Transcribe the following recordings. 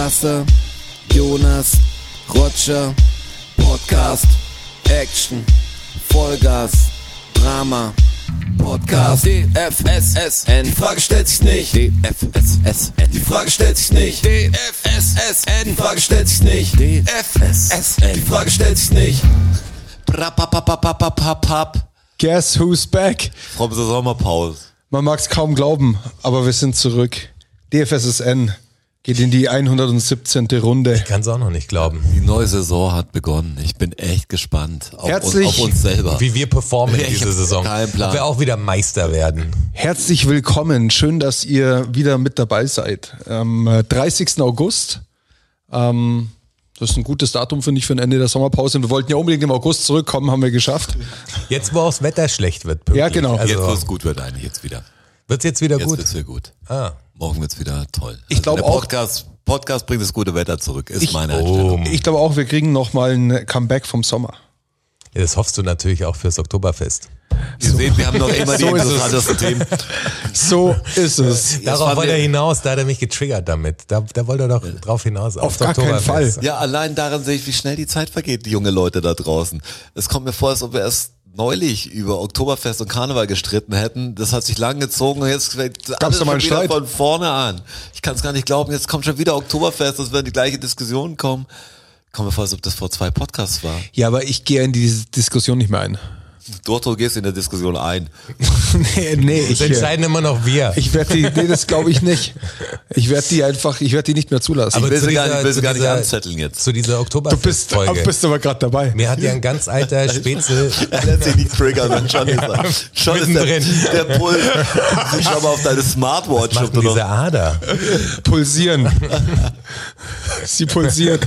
Strasser, Jonas, Roger, Podcast, Action, Vollgas, Drama, Podcast, DFSSN, die Frage stellt sich nicht, DFSSN, die Frage stellt sich nicht, DFSSN, die Frage stellt sich nicht, DFSSN, die Frage stellt sich nicht. Brapapapapapapap. Guess who's back? From the Sommerpause. Man mag es kaum glauben, aber wir sind zurück. DFSSN geht in die 117. Runde. Kann es auch noch nicht glauben. Die neue Saison hat begonnen. Ich bin echt gespannt auf, Herzlich- uns, auf uns selber. Wie wir performen Ja, ich diese hab Saison. keinen Plan. Ob wir auch wieder Meister werden. Herzlich willkommen. Schön, dass ihr wieder mit dabei seid. Am äh, 30. August. Ähm, das ist ein gutes Datum, finde ich, für ein Ende der Sommerpause. Wir wollten ja unbedingt im August zurückkommen, haben wir geschafft. Jetzt, wo auch das Wetter schlecht wird. pünktlich. Ja, genau. jetzt, wo Also, es gut wird, eigentlich jetzt wieder. wird's jetzt wieder Jetzt gut? wird's wieder gut. Ah. Morgen wird's wieder toll. Also Ich glaub der auch- Podcast, Podcast bringt das gute Wetter zurück, ist Ich- meine Einstellung. Ich glaube auch, wir kriegen noch mal ein Comeback vom Sommer. Ja, das hoffst du natürlich auch fürs Oktoberfest. Ihr seht, wir haben noch immer die So ist es. interessantesten Themen. So ist es. Darauf wollte er hinaus, da hat er mich getriggert damit. Da, da wollte er doch drauf hinaus. Auf aufs gar keinen Oktoberfest. Fall. Ja, allein daran sehe ich, wie schnell die Zeit vergeht, die junge Leute da draußen. Es kommt mir vor, als ob wir erst neulich über Oktoberfest und Karneval gestritten hätten. Das hat sich lang gezogen und jetzt fängt alles schon wieder von vorne an. Ich kann es gar nicht glauben, jetzt kommt schon wieder Oktoberfest, es werden die gleiche Diskussion kommen. Kommt mir vor, als ob das vor zwei Podcasts war. Ja, aber ich gehe in diese Diskussion nicht mehr ein. Dort du gehst in der Diskussion ein. nee, nee, ich, Das entscheiden immer noch wir. ich werde die, nee, das glaube ich nicht. Ich werde die einfach, ich werde die nicht mehr zulassen. Aber Ich will sie gar dieser- nicht, will sie zu gar nicht dieser- anzetteln jetzt. Zu dieser du bist, Oktoberfest-Folge. bist aber gerade dabei. Mir hat ja ein ganz alter Spätzle Er lässt sich nicht triggern, wenn schon ist er. Schon ist der, der Puls. Schau mal auf deine Smartwatch. macht denn noch- diese Ader. Pulsieren. Sie pulsiert.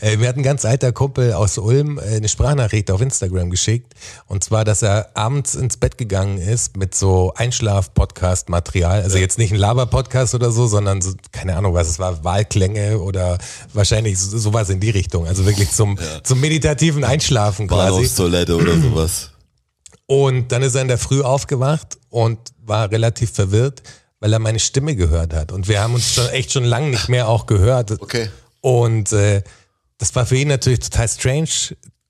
Äh, mir hat ein ganz alter Kumpel aus Ulm äh, eine Sprachnachricht auf Instagram geschickt. Und zwar, dass er abends ins Bett gegangen ist mit so Einschlaf-Podcast-Material. Also jetzt nicht ein Laber-Podcast oder so, sondern so, keine Ahnung, was es war, Wahlklänge oder wahrscheinlich so- sowas in die Richtung. Also wirklich zum, zum meditativen Einschlafen quasi. Bahnhofstoilette oder sowas. Und dann ist er in der Früh aufgewacht und war relativ verwirrt, weil er meine Stimme gehört hat. Und wir haben uns schon echt schon lange nicht mehr auch gehört. Okay. Und äh, das war für ihn natürlich total strange,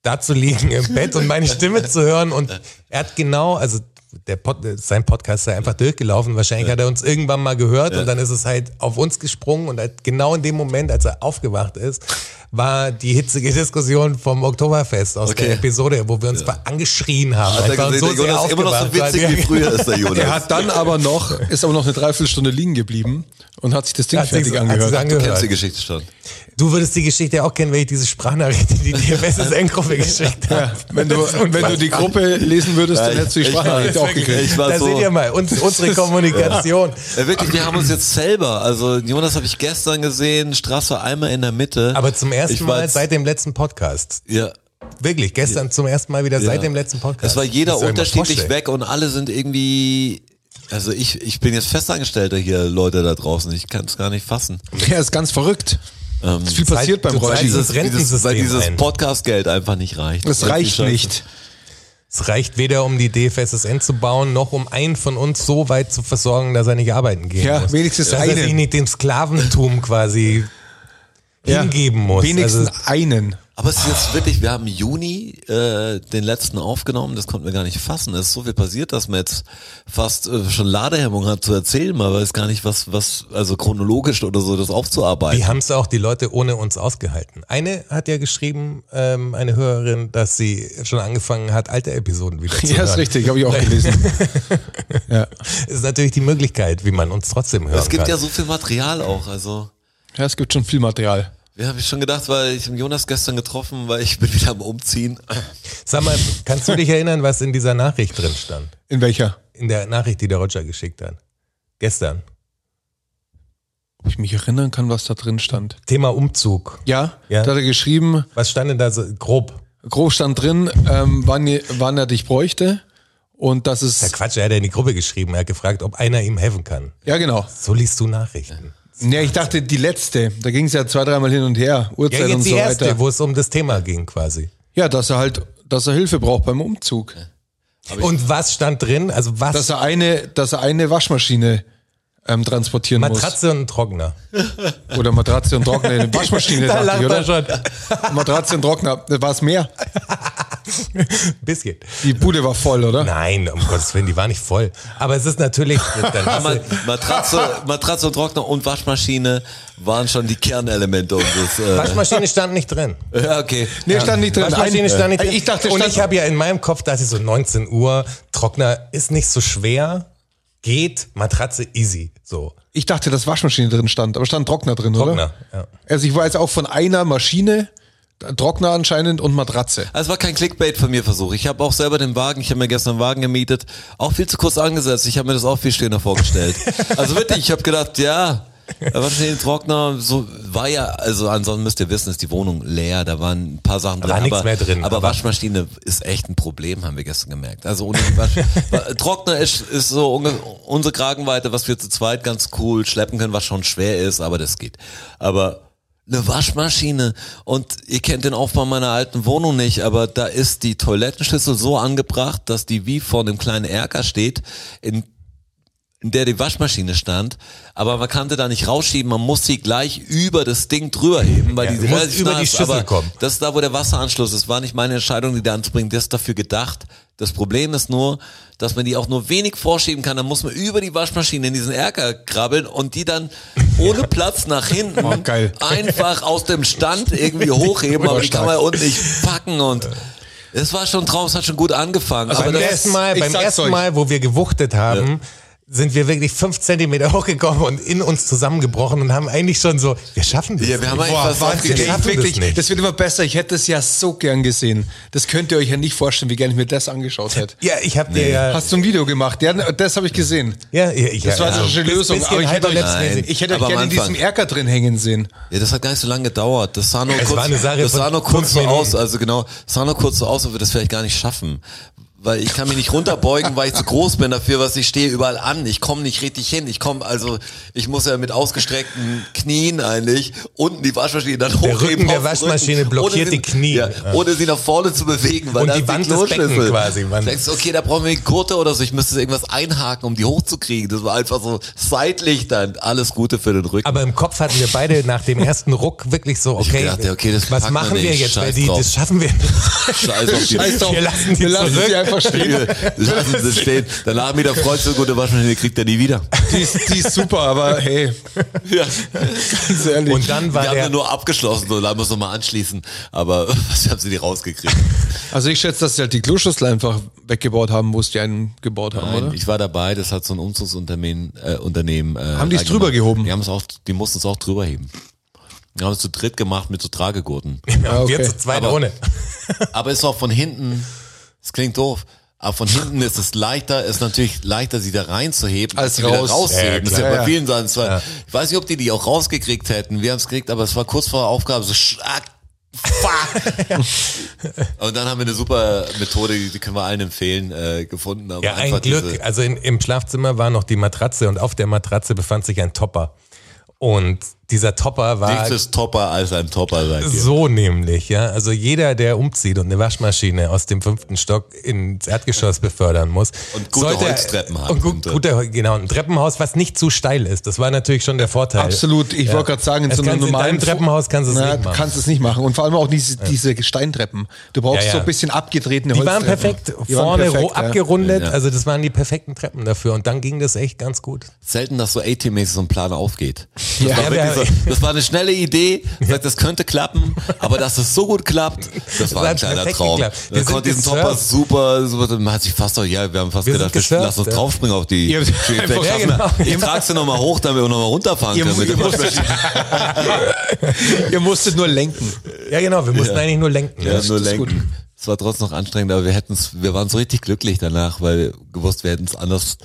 da zu liegen im Bett und meine Stimme zu hören. Und er hat genau, also der Pod, sein Podcast ist ja einfach durchgelaufen. Wahrscheinlich hat er uns irgendwann mal gehört und dann ist es halt auf uns gesprungen. Und halt genau in dem Moment, als er aufgewacht ist, war die hitzige Diskussion vom Oktoberfest aus Okay. der Episode, wo wir uns angeschrien haben. Hat er Einfach gesehen, so der Jonas ist immer noch so witzig wie früher ist der Jonas. Er hat dann aber noch, ist aber noch eine Dreiviertelstunde liegen geblieben und hat sich das Ding Hat fertig hat sich's angehört. Du angehört. kennst die Geschichte schon. Du würdest die Geschichte auch kennen, wenn ich diese Sprachnachricht in die DFSSN-Gruppe geschickt habe. Wenn du, wenn du die Gruppe lesen würdest, dann Ja, hättest du die ich- Sprachnachricht ich- auch gekriegt. da so- seht ihr mal, uns, unsere Kommunikation. Ja, wirklich, wir haben uns jetzt selber, also Jonas habe ich gestern gesehen, Straße einmal in der Mitte. Aber zum ersten Mal seit dem letzten Podcast. ja, Wirklich, gestern zum ersten Mal wieder ja. seit dem letzten Podcast. Es war jeder ja unterschiedlich weg und alle sind irgendwie, also ich, ich bin jetzt Festangestellter hier, Leute da draußen, ich kann es gar nicht fassen. Ja, ist ganz verrückt. Ähm, ist viel passiert beim du Roger. zahlst dieses dieses, dieses, Rentensystem weil dieses ein. Podcast-Geld einfach nicht reicht. Das Irgendwie reicht nicht. Es reicht weder, um die DFSSN zu bauen, noch um einen von uns so weit zu versorgen, dass er nicht arbeiten gehen Ja, muss. wenigstens dass er einen. sich nicht dem Sklaventum quasi Ja, hingeben muss. Wenigstens Also, einen. Aber es ist jetzt wirklich, wir haben im Juni äh, den letzten aufgenommen, das konnten wir gar nicht fassen. Es ist so viel passiert, dass man jetzt fast äh, schon Ladehemmung hat zu erzählen, man weiß gar nicht, was, was, also chronologisch oder so, das aufzuarbeiten. Wie haben es auch die Leute ohne uns ausgehalten? Eine hat ja geschrieben, ähm, eine Hörerin, dass sie schon angefangen hat, alte Episoden wieder zu Ja, hören. ist richtig, habe ich auch gelesen. ja. Ist natürlich die Möglichkeit, wie man uns trotzdem hören es gibt kann. ja so viel Material auch, also. ja, es gibt schon viel Material. Wir haben ich schon gedacht, weil ich habe Jonas gestern getroffen, weil ich bin wieder am Umziehen. Sag mal, kannst du dich erinnern, was in dieser Nachricht drin stand? In welcher? In der Nachricht, die der Roger geschickt hat. Gestern. Ob ich mich erinnern kann, was da drin stand. Thema Umzug. Ja, Ja. da hat er geschrieben, Was stand denn da so grob? grob stand drin, ähm, wann, wann er dich bräuchte und das Der ist, Quatsch, er hat ja in die Gruppe geschrieben. Er hat gefragt, ob einer ihm helfen kann. ja genau. So liest du Nachrichten. Ja, ich dachte die letzte, da ging es ja zwei, dreimal hin und her, Uhrzeit Ja, und jetzt die so erste, weiter. wo es um das Thema ging quasi. Ja, dass er halt, dass er Hilfe braucht beim Umzug. Und was stand drin? Also was? Dass er eine, dass er eine Waschmaschine ähm, transportieren Matratze und ein Trockner. muss. Oder Matratze und Trockner Waschmaschine, Da dachte ich, er oder? schon. Matratze und Trockner, war es mehr? Bisschen. Die Bude war voll, oder? Nein, um Gottes Willen, die war nicht voll. Aber es ist natürlich, Matratze, Matratze und Trockner und Waschmaschine waren schon die Kernelemente unseres. Äh, Waschmaschine stand nicht drin. ja, okay. Nee, stand nicht drin. Waschmaschine Ein- stand nicht drin. Ich dachte, und ich habe ja in meinem Kopf, da ist so 19 Uhr, Trockner ist nicht so schwer, geht, Matratze easy, so. Ich dachte, dass Waschmaschine drin stand, aber stand Trockner drin, Trockner, oder? ja. Also ich war jetzt auch von einer Maschine, Trockner anscheinend und Matratze. Also es war kein Clickbait von mir Versuch. Ich habe auch selber den Wagen, ich habe mir gestern einen Wagen gemietet, auch viel zu kurz angesetzt. Ich habe mir das auch viel schöner vorgestellt. also wirklich, ich habe gedacht, ja, wahrscheinlich ein Trockner, so war ja, also ansonsten müsst ihr wissen, ist die Wohnung leer, da waren ein paar Sachen drin. war nichts aber, mehr drin, Aber, aber- Waschmaschine ist echt ein Problem, haben wir gestern gemerkt. Also ohne die Wasch Wa- Trockner ist, ist so unsere Kragenweite, was wir zu zweit ganz cool schleppen können, was schon schwer ist, aber das geht. Aber eine Waschmaschine und ihr kennt den Aufbau meiner alten Wohnung nicht, aber da ist die Toilettenschüssel so angebracht, dass die wie vor einem kleinen Erker steht, in, in der die Waschmaschine stand, aber man konnte da nicht rausschieben, man muss sie gleich über das Ding drüber heben, weil Ja, die relativ über nah die ist, Schüssel aber kommen. Das ist da, wo der Wasseranschluss ist, war nicht meine Entscheidung, die da anzubringen, das ist dafür gedacht. Das Problem ist nur, dass man die auch nur wenig vorschieben kann, dann muss man über die Waschmaschine in diesen Erker krabbeln und die dann ohne Platz nach hinten Oh, geil. einfach aus dem Stand irgendwie hochheben, aber die kann man unten nicht packen und es war schon draus, hat schon gut angefangen. Also aber beim ersten Mal, beim ersten euch. Mal, wo wir gewuchtet haben, sind wir wirklich fünf Zentimeter hochgekommen und in uns zusammengebrochen und haben eigentlich schon so, wir schaffen das. Ja, wir haben nicht. eigentlich fast Wahnsinn, ey, schaffen das wirklich, nicht. das wird immer besser. Ich hätte es ja so gern gesehen. Das könnt ihr euch ja nicht vorstellen, wie gern ich mir das angeschaut hätte. ja, ich habe dir ja, Hast du ein Video gemacht? Ja, das habe ich gesehen. ja, ja, ich, Das war ja, so eine schöne bis- Lösung. Aber ich hätte euch, hyperlapse-mäßig. ich hätte euch Aber am gerne in diesem. Erker drin hängen sehen. Ja, das hat gar nicht so lange gedauert. Das sah nur Es kurz, war eine Sache das von sah nur kurz so aus, also genau, es sah nur kurz so aus, ob wir das vielleicht gar nicht schaffen. Weil ich kann mich nicht runterbeugen, weil ich zu groß bin dafür, was ich stehe überall an. Ich komme nicht richtig hin. Ich komme, also ich muss ja mit ausgestreckten Knien eigentlich unten die Waschmaschine dann Der hochheben. Rücken der auf den Waschmaschine Rücken, blockiert sie- die Knie. Ja, Ja. ohne sie nach vorne zu bewegen. Weil Und die Wand des Beckens Kloschüssel. quasi, man- Denkst, du, okay, da brauchen wir eine Gurte oder so. Ich müsste irgendwas einhaken, um die hochzukriegen. Das war einfach so seitlich dann. Alles Gute für den Rücken. Aber im Kopf hatten wir beide nach dem ersten Ruck wirklich so, okay, gedacht, ja, okay, das was machen wir nicht, jetzt? Weil die, drauf. das schaffen wir. Scheiß auf die Scheiß drauf. Wir lassen die Wir lassen zurück. Sie einfach stehen. Lassen Sie stehen. Danach wieder freut sich, gute Waschmaschine kriegt er nie wieder. Die ist, die ist super, aber hey, Ja. ganz ehrlich. Und dann war Wir haben der, sie nur abgeschlossen, so da muss nochmal anschließen. Aber was haben sie die rausgekriegt? also ich schätze, dass sie halt die Kloschüssel einfach weggebaut haben, wo es die einen gebaut haben, Nein, oder? ich war dabei, das hat so ein Umzugsunternehmen, äh, Unternehmen. Äh, Haben die es drüber gehoben? Die haben es auch, die mussten es auch drüber heben. Die haben es zu dritt gemacht mit so Tragegurten. Ah, okay. wir zu zweit Aber- ohne. Aber ist auch von hinten, das klingt doof, aber von hinten ist es leichter, ist natürlich leichter, sie da reinzuheben, Als sie wieder raus. rauszuheben. Ja, das ist ja bei Ja, vielen Sachen. Es war, Ich weiß nicht, ob die die auch rausgekriegt hätten. Wir haben es gekriegt, aber es war kurz vor der Aufgabe so schlag. Fuck. Und dann haben wir eine super Methode, die, können wir allen empfehlen, äh, gefunden. Aber Ja, ein Glück. Also in, im Schlafzimmer war noch die Matratze und auf der Matratze befand sich ein Topper. Und dieser Topper war Nichts ist topper als ein Topper ihr. so nämlich, ja. Also jeder, der umzieht und eine Waschmaschine aus dem fünften Stock ins Erdgeschoss befördern muss. Und gute Holztreppen hat Und gut, unten. guter, genau, ein Treppenhaus, was nicht zu steil ist. Das war natürlich schon der Vorteil. Absolut. Ich Ja. wollte gerade sagen, in so einem in normalen deinem Treppenhaus kannst du es nicht machen. kannst es nicht machen. Und vor allem auch diese, diese Steintreppen. Du brauchst Ja, ja. so ein bisschen abgetretene Die waren Holztreppen. perfekt, Die waren vorne perfekt, ro- abgerundet, Ja. also das waren die perfekten Treppen dafür und dann ging das echt ganz gut. Selten, dass so A-Team-mäßig so ein Plan aufgeht. Das, Ja, war wir- wirklich so, das war eine schnelle Idee, sagt, das könnte klappen, aber dass es so gut klappt, das war ein kleiner Traum. Wir Man sind konnte diesen. Topper super, super, man hat sich fast auch, ja, wir haben fast Wir gedacht, wir lass uns ja. draufspringen auf die Ihr. Ja, genau. Ich trage sie nochmal hoch, damit wir nochmal runterfahren Ihr, können. Ihr, musstet, ihr musstet nur lenken. Ja genau, wir mussten eigentlich nur lenken. ja, nur lenken. Es war trotzdem noch anstrengend, aber wir hätten's, wir waren so richtig glücklich danach, weil wir gewusst, wir hätten es anders,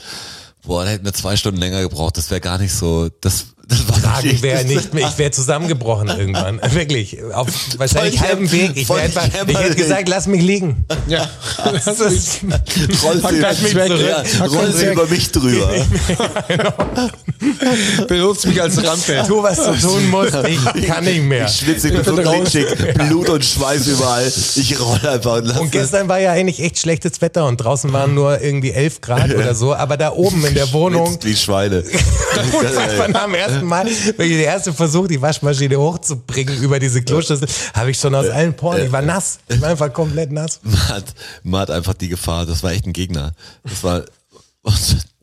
boah, da hätten wir zwei Stunden länger gebraucht. Das wäre gar nicht so, das, das war Tragen nicht- wäre nicht mehr, ich wäre zusammengebrochen irgendwann. Wirklich. Auf wahrscheinlich Voll halbem Weg. Ich, etwa, ich hätte gesagt, lass mich liegen. Ja. Das ist, Roll Pack über- weg. ja, roll sie über mich drüber. Benutzt mich als Rampe. Tu, was du tun musst. Ich kann nicht mehr. Ich schwitze, ich bin so glitschig, Blut und Schweiß überall. Ich rolle einfach und lasse Und gestern war ja eigentlich echt schlechtes Wetter und draußen waren nur irgendwie 11 Grad oder so, aber da oben in der Wohnung, Schwitzt wie Schweine. unfassbar am ersten Mal, wenn ich der erste Versuch, die Waschmaschine hochzubringen über diese Kloschüssel, habe ich schon aus allen Poren, ich war nass, ich war einfach komplett nass. Man hat, man hat einfach die Gefahr, das war echt ein Gegner. Das war,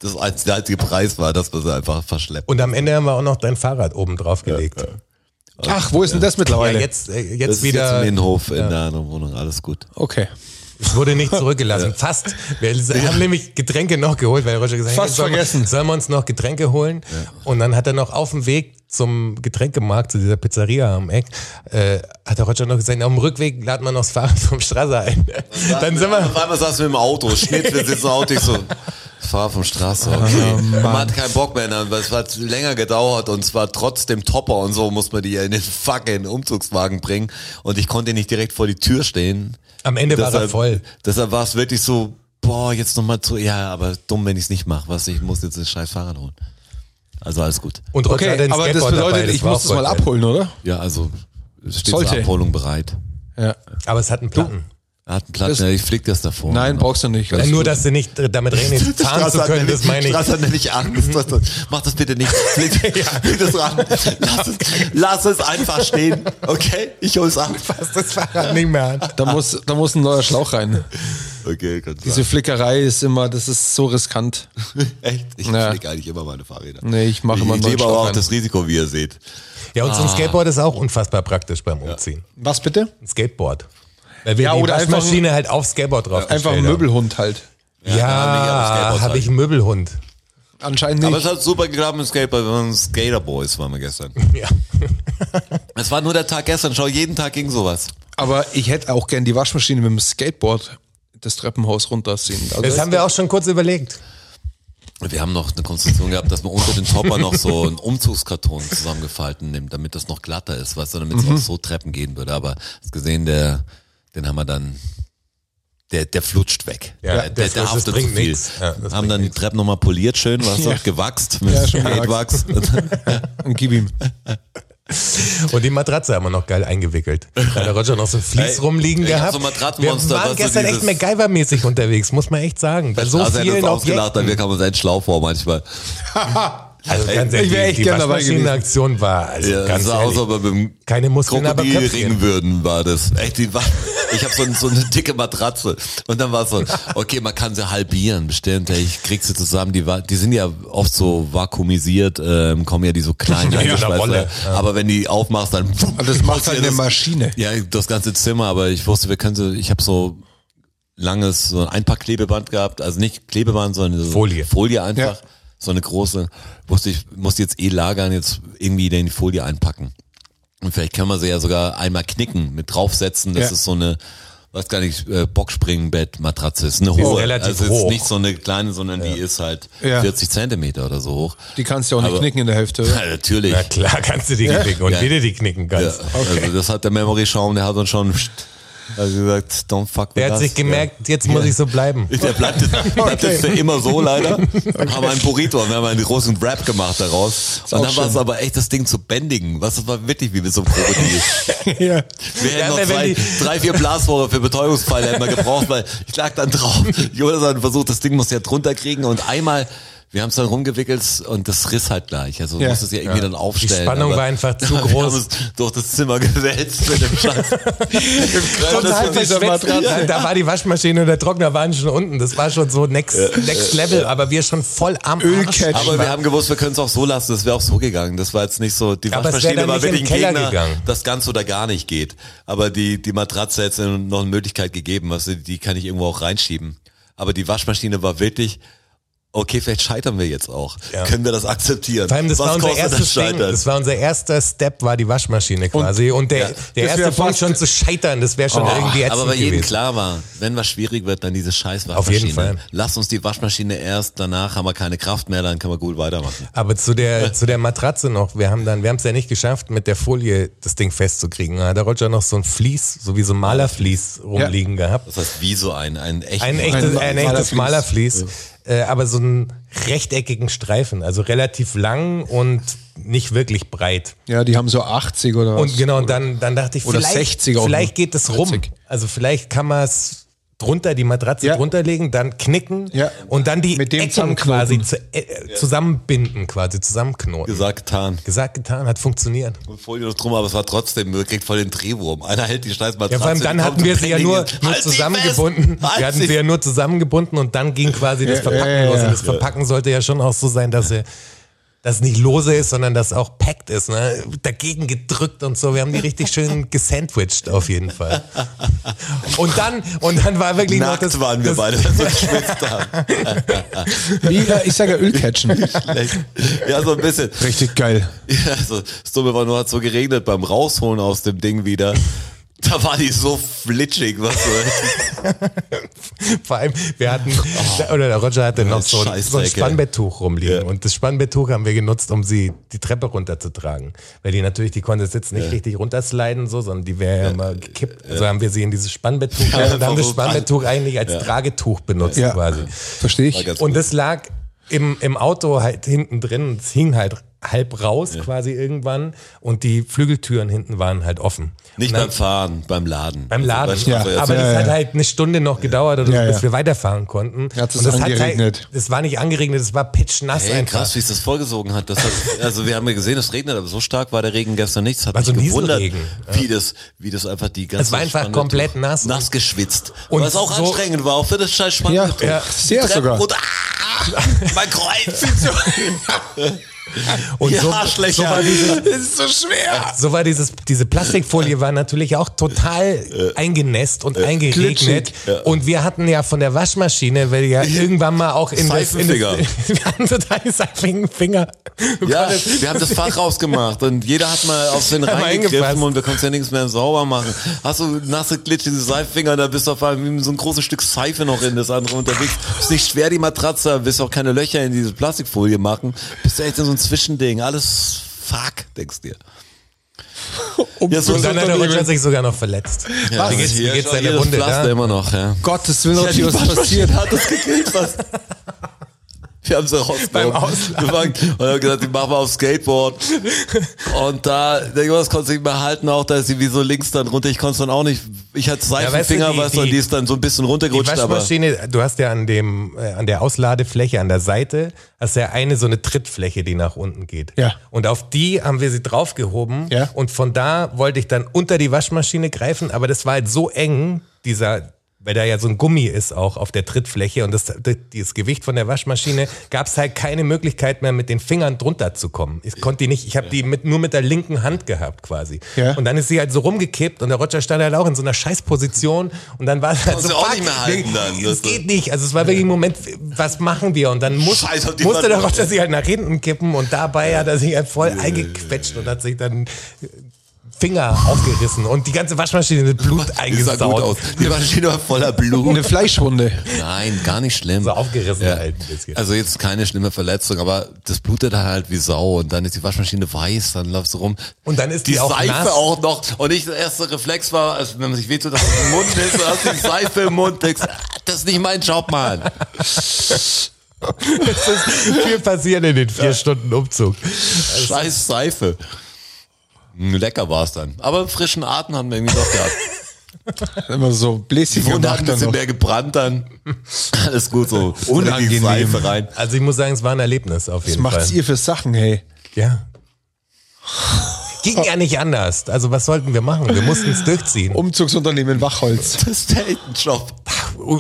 das einzige, der einzige Preis war, dass man sie einfach verschleppt. Und am Ende haben wir auch noch dein Fahrrad oben drauf gelegt. Ach, wo ist denn das Ja, mittlerweile? jetzt, äh, das jetzt ist wieder. jetzt im Innenhof in der anderen Wohnung, alles gut. Okay. Es wurde nicht zurückgelassen. Fast. Wir haben nämlich Getränke noch geholt, weil Roger gesagt hat, Fast sollen wir- vergessen. Sollen wir uns noch Getränke holen? Und dann hat er noch auf dem Weg zum Getränkemarkt, zu dieser Pizzeria am Eck, äh, hat der Roger noch gesagt, auf dem Rückweg laden wir noch das Fahrrad vom Strasser ein. Dann sind wir, Auf einmal saßen wir im Auto, Schnitt, wir sitzen im Auto, ich so, fahr vom Straße, okay. man hat keinen Bock mehr, weil es hat länger gedauert und es war trotzdem Topper und so, muss man die in den fucking Umzugswagen bringen und ich konnte nicht direkt vor die Tür stehen. am Ende war er Deshalb- voll. Deshalb war es wirklich so, boah, jetzt nochmal zu, ja, aber dumm, wenn ich es nicht mache, was, ich muss jetzt das scheiß Fahrrad holen. Also alles gut. Und Roger Okay, aber das Skateboard bedeutet, dabei, ich war muss das mal abholen, oder? Ja, also es steht Sollte. zur Abholung bereit. Ja. Aber es hat einen Platten. Er hat einen ja, ich flieg das davor. Nein, brauchst du nicht. Ja, nur, dass sie nicht äh, damit rennen, fahren zu können, das meine ich. Straße hat nämlich Angst. Das- Mach das bitte nicht. Flieg, flieg das ran. Lass es, lass es einfach stehen. Okay? Ich hol's ab. Fass das Fahrrad nicht mehr an. Da muss, da muss ein neuer Schlauch rein. Okay, kannst Diese Flickerei ist immer, das ist so riskant. Echt? Ich Ja. flieg eigentlich immer meine Fahrräder. Nee, ich mache immer ich lebe aber auch rein. das Risiko, wie ihr seht. Ja, Ah. und so ein Skateboard ist auch unfassbar praktisch beim Umziehen. Was bitte? Ein Skateboard. Weil wir Ja, die oder Waschmaschine halt aufs Skateboard drauf Einfach ein Möbelhund halt. Ja, Ja, nicht aufs Skateboard habe ich einen Möbelhund. Anscheinend Aber nicht. es hat super geklappt mit Skateboard. Wir waren Skaterboys, waren wir gestern. Ja. Es war nur der Tag gestern. Schau, jeden Tag ging sowas. Aber ich hätte auch gern die Waschmaschine mit dem Skateboard das Treppenhaus runterziehen. Also Das haben wir auch schon kurz überlegt. Wir haben noch eine Konstruktion gehabt, dass man unter den Topper noch so einen Umzugskarton zusammengefalten nimmt, damit das noch glatter ist, weißt du, damit es auch so Treppen gehen würde. Aber hast gesehen, der, den haben wir dann, der, der flutscht weg. Ja, der, der der, haftet zu viel. nix. Ja, haben dann die nix. Treppen nochmal poliert, schön, du, Ja. gewachst mit Ja, Skatewachs. Und gib ihm. Und die Matratze haben wir noch geil eingewickelt. Da hat der Roger noch so Vlies Ey, rumliegen gehabt. so wir was waren gestern echt MacGyver-mäßig unterwegs, muss man echt sagen. Bei so also er hat vielen uns ausgelacht, Objekten. wir kamen uns echt schlau vor manchmal. Also ganz ich ehrlich, wär echt die gern dabei gewesen. Waschmaschinenaktion war also Ja, ganz sah aus, ehrlich, ob er mit dem keine Muskeln, aber Krokodil Köpfchen. ringen würden, war das. Echt, die war, ich habe so, so eine dicke Matratze. Und dann war es so, okay, man kann sie halbieren, bestimmt. Ich krieg sie zusammen. Die, die sind ja oft so vakuumisiert, ähm, kommen ja die so klein Ja, oder Wolle, Aber wenn die aufmachst, dann Und das macht halt ja eine das- Maschine. Ja, das ganze Zimmer, aber ich wusste, wir können sie, ich habe so langes, so ein Einpackklebeband gehabt, also nicht Klebeband, sondern so Folie. Folie einfach. Ja. So eine große, wusste ich, musste jetzt eh lagern, jetzt irgendwie in die Folie einpacken. Und vielleicht kann man sie ja sogar einmal knicken, mit draufsetzen, das Ja. ist so eine, weiß gar nicht, äh, Boxspringbett-Matratze, ist eine ist hohe. relativ also hoch. ist nicht so eine kleine, sondern die ist halt Ja. 40 Zentimeter oder so hoch. Die kannst du auch nicht Aber- knicken in der Hälfte? Ja, natürlich. Na klar, kannst du die knicken und Ja. wie du die knicken Ja, kannst. Also das hat der Memory Schaum, der hat uns schon also gesagt, don't fuck with Der hat us. sich gemerkt, jetzt muss ich so bleiben. Der bleibt, jetzt- bleibt jetzt für immer so leider. Haben einen Burrito, wir haben einen großen Rap gemacht daraus. Und dann war es aber echt das Ding zu bändigen. Was das war wirklich wie mit so einem Krokodil. ja. Wir hätten Ja, noch zwei, drei, vier Blasrohre für Betäubungspfeile hätten wir gebraucht, weil ich lag dann drauf. Jonas hat versucht, das Ding muss ja drunter kriegen und einmal, wir haben es dann rumgewickelt und das riss halt gleich. Also du Ja. musst es ja irgendwie dann aufstellen. Die Spannung war einfach zu Wir groß. haben uns durch das Zimmer gewälzt mit dem Scheiß. Total dieser verschwitzt. Matratze. Da war die Waschmaschine und der Trockner waren schon unten. Das war schon so next, next level, aber wir schon voll am. Arsch. Aber wir haben gewusst, wir können es auch so lassen, das wäre auch so gegangen. Das war jetzt nicht so, die Aber es Waschmaschine war wirklich ein Gegner, gegangen. das ganz oder gar nicht geht. Aber die, die Matratze hätte noch eine Möglichkeit gegeben, was die kann ich irgendwo auch reinschieben. Aber die Waschmaschine war wirklich, okay, vielleicht scheitern wir jetzt auch. Ja. Können wir das akzeptieren? Vor allem, das was war unser das? Das war unser erster Step, war die Waschmaschine quasi. Und, der, Ja. der erste Punkt schon zu scheitern, das wäre schon irgendwie ätzend aber bei jedem klar war, wenn was schwierig wird, dann diese scheiß Auf jeden Waschmaschine. Fall. Lass uns die Waschmaschine erst, danach haben wir keine Kraft mehr, dann können wir gut weitermachen. Aber zu der, zu der Matratze noch, wir haben dann, wir haben es ja nicht geschafft, mit der Folie das Ding festzukriegen. Da hat der Roger noch so ein Vlies, so wie so ein Malervlies rumliegen gehabt. Das heißt, wie so ein, ein echt Ein echtes, Ein ein, echtes Malervlies. Malervlies. Äh, aber so einen rechteckigen Streifen, also relativ lang und nicht wirklich breit. Ja, die haben so 80 oder was. Und genau, und dann, dann dachte ich, vielleicht, 60 auch vielleicht geht es rum. 40. Also vielleicht kann man es drunter, die Matratze Ja. drunter legen, dann knicken Ja. und dann die Mit dem Ecken quasi zu, äh, zusammenbinden, quasi zusammenknoten. Gesagt, getan. Gesagt, getan, hat funktioniert. Und Folie noch drum, aber es war trotzdem, man kriegt voll den Drehwurm. Einer hält die scheiß Matratze. Ja, vor allem dann hatten wir sie ja nur, Klingen. nur Halt zusammengebunden. Halt Wir hatten sie ja nur zusammengebunden und dann ging quasi das Ja, Verpacken ja, ja, los. Und das Verpacken sollte ja schon auch so sein, dass er dass nicht lose ist, sondern dass auch packt ist, ne? dagegen gedrückt und so. Wir haben die richtig schön gesandwiched auf jeden Fall. Und dann, und dann war wirklich noch Nackt das, waren wir das, beide, wenn wir geschwitzt haben. Wie, äh, ich sage ja Ölcatchen. Schlecht. Ja, so ein bisschen. Richtig geil. Ja, so, das Dumme war nur, hat so geregnet beim Rausholen aus dem Ding wieder. Da war die so flitschig, was so. Vor allem, wir hatten, oder der Roger hatte noch so, ein- so ein. Spannbetttuch rumliegen. Ja. Und das Spannbetttuch haben wir genutzt, um sie die Treppe runterzutragen. Weil die natürlich, die konnte jetzt nicht richtig runtersliden, so, sondern die wäre ja immer gekippt. Also haben wir sie in dieses Spannbetttuch, Ja, und haben das Spannbetttuch eigentlich als Tragetuch benutzt Ja. quasi. Verstehe ich. Und das lag im, im Auto halt hinten drin, es hing halt halb raus quasi irgendwann und die Flügeltüren hinten waren halt offen. Nicht Und dann- beim Fahren, beim Laden. beim Laden. Also, Ja, aber ja, das ja. hat halt eine Stunde noch gedauert, oder so, Ja, bis ja. wir weiterfahren konnten. Hat es Und das angeregnet. halt, das war nicht angeregnet, das war pitchnass Hey, einfach. krass, wie es das vorgesogen hat. Das hat. Also wir haben ja gesehen, es regnet, aber so stark war der Regen gestern nicht. Es hat War mich gewundert, Nieselregen, wie das, wie das einfach die ganze Es war einfach Spanne komplett durch- nass. nass geschwitzt. Und Und was auch so- anstrengend war, auch für das scheiß Spanne. Ja, ja, sehr sogar. runter. Ah, mein Kreuz. Und Ihr so, so war dieses, das ist so schwer. so war dieses, diese Plastikfolie war natürlich auch total eingenässt und eingeregnet. glitschig. Und wir hatten ja von der Waschmaschine, weil ja irgendwann mal auch in das, in das, wir hatten total seifigen Finger. Du Ja, wir haben das Fach rausgemacht und jeder hat mal auf den reingegriffen und wir konnten ja nichts mehr sauber machen. Hast du nasse, glitschige Seifenfinger, da bist du auf einmal so ein großes Stück Seife noch in das andere unterwegs. Ist nicht schwer, die Matratze, willst auch keine Löcher in diese Plastikfolie machen. Bist du echt in so ein Zwischending. Alles fuck, denkst dir. Ja, so, und dann hat der Roger sich sogar noch verletzt. ja, wie geht's, wie hier, geht's hier das Wunde Pflaster da? immer noch, ja. Gottes Willen, Ja, was passiert. hat das gekillt, was? Wir haben sie Beim rausgenommen. Ausladen. Und haben gesagt, die machen wir auf Skateboard. Und da, der Jonas konnte sich nicht mehr halten, auch da ist sie wie so links dann runter. Ich konnte es dann auch nicht. Ich hatte Seifenfinger, weißt du, die- weißt du, und die- die ist dann so ein bisschen Die runtergerutscht, aber. Waschmaschine, du hast ja an dem, äh, an der Ausladefläche an der Seite, hast ja eine so eine Trittfläche, die nach unten geht. Ja. Und auf die haben wir sie draufgehoben. Ja. Und von da wollte ich dann unter die Waschmaschine greifen, aber das war halt so eng, dieser, weil da ja so ein Gummi ist auch auf der Trittfläche und das, das, dieses Gewicht von der Waschmaschine, gab es halt keine Möglichkeit mehr mit den Fingern drunter zu kommen. Ich konnte die nicht, ich habe die mit, nur mit der linken Hand gehabt quasi. Ja. Und dann ist sie halt so rumgekippt und der Roger stand halt auch in so einer Scheißposition und dann war es halt Konntest so, auch fuck, nicht mehr halten dann, es das- geht nicht. Also es war wirklich ein Moment, was machen wir? Und dann muss, Scheiß musste der. Roger sich halt nach hinten kippen und dabei hat er sich halt voll eingequetscht und hat sich dann Finger aufgerissen und die ganze Waschmaschine mit Blut Die sah gut aus. eingesaugt. Die Maschine war voller Blut. Eine Fleischwunde. Nein, gar nicht schlimm. So aufgerissen Ja. halt ein bisschen. Also jetzt keine schlimme Verletzung, aber das blutet halt wie Sau und dann ist die Waschmaschine weiß, dann läufst du rum. Und dann ist die die auch Seife nass. auch noch. Und nicht der erste Reflex war, also wenn man sich wehtut, dass es im Mund ist, du hast die Seife im Mund, denkst, ah, das ist nicht mein Job, Mann. Es ist viel passiert in den vier Stunden Umzug. Scheiß Seife. Lecker war es dann. Aber einen frischen Atem haben wir irgendwie doch gehabt. Immer so bläsig Die Wunde hat ein dann bisschen noch. mehr gebrannt dann. Alles gut so. Unangenehm. Seife rein. Also ich muss sagen, es war ein Erlebnis auf Was jeden Fall. macht's ihr für Sachen, hey? Ja. Ging ja nicht anders. Also was sollten wir machen? Wir mussten es durchziehen. Umzugsunternehmen Wachholz. Das ist der Job.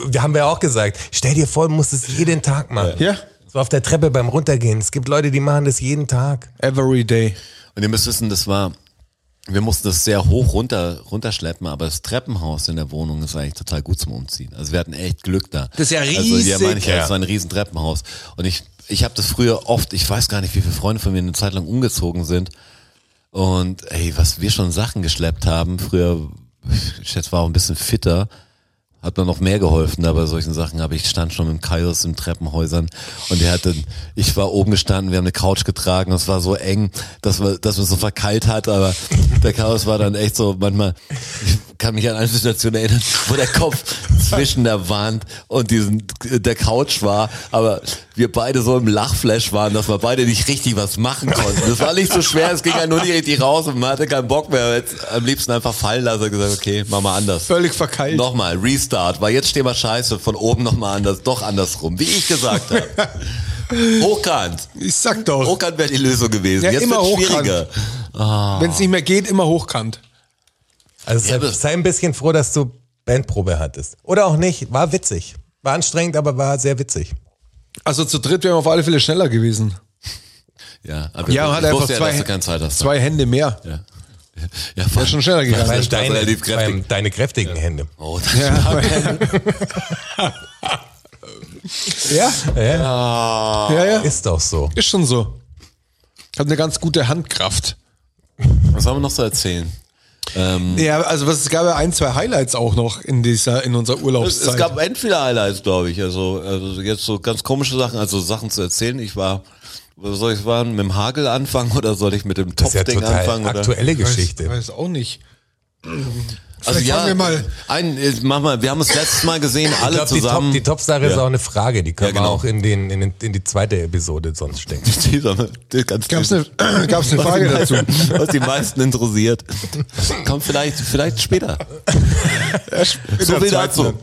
Wir haben ja auch gesagt, stell dir vor, du musst es jeden Tag machen. Ja. So auf der Treppe beim Runtergehen. Es gibt Leute, die machen das jeden Tag. Every day. Und ihr müsst wissen, das war, wir mussten das sehr hoch runter, runterschleppen, aber das Treppenhaus in der Wohnung ist eigentlich total gut zum Umziehen. Also wir hatten echt Glück da. Das ist ja Also, ja, riesig. meine ich ja, Ja. das war ein riesen Treppenhaus. Und ich, ich habe das früher oft, ich weiß gar nicht, wie viele Freunde von mir eine Zeit lang umgezogen sind. Und ey, was wir schon Sachen geschleppt haben, früher, ich schätze, war auch ein bisschen fitter, hat mir noch mehr geholfen, aber bei solchen Sachen habe ich stand schon mit dem Kaius in Treppenhäusern und der hatte, ich war oben gestanden, wir haben eine Couch getragen, es war so eng, dass wir, dass man so verkeilt hat, aber der Chaos war dann echt so manchmal, kann mich an eine Situation erinnern, wo der Kopf zwischen der Wand und diesem, der Couch war, aber wir beide so im Lachflash waren, dass wir beide nicht richtig was machen konnten. Das war nicht so schwer, es ging ja nur nicht richtig raus und man hatte keinen Bock mehr. Jetzt am liebsten einfach fallen lassen und gesagt, okay, mach mal anders. Völlig verkeilt. Nochmal, Restart, weil jetzt stehen wir scheiße, von oben nochmal anders, doch andersrum, wie ich gesagt habe. Hochkant. Ich sag doch. Hochkant wäre die Lösung gewesen. Ja, jetzt immer wird's hochkant. schwieriger. Wenn es nicht mehr geht, immer hochkant. Also Ja, sei ein bisschen froh, dass du Bandprobe hattest. Oder auch nicht. War witzig. War anstrengend, aber war sehr witzig. Also zu dritt wären wir auf alle Fälle schneller gewesen. Ja, aber Ja, ich hat einfach ja, zwei, dass du keine Zeit hast. zwei Hände mehr. Ja. Ja, vor Wäre schon schneller gegangen. Weil ist deine, relativ kräftig. deine kräftigen Hände. Oh, das Ja, ja, Ja, ja, ja. ist doch so. Ist schon so. Hat eine ganz gute Handkraft. Was haben wir noch zu erzählen? Ähm, Ja, also was, es gab ja ein, zwei Highlights auch noch in dieser, in unserer es, Urlaubszeit. es gab entweder Highlights, glaube ich. Also, also jetzt so ganz komische Sachen, also Sachen zu erzählen. Ich war, soll ich waren, mit dem Hagel anfangen oder soll ich mit dem Das ist ja Topfding total anfangen? Oder? aktuelle weiß, Geschichte. weiß auch nicht. Also Vielleicht ja, wir mal- ein, mach mal, wir haben uns letztes Mal gesehen, alle die, zusammen. Top, die Top-Sache ist Ja. auch eine Frage. Die können Ja, genau. wir auch in, den, in, den, in die zweite Episode sonst stecken. Die ganz Gab's eine, gab's eine Frage dazu? Was die meisten interessiert. Kommt vielleicht, vielleicht später. So viel dazu.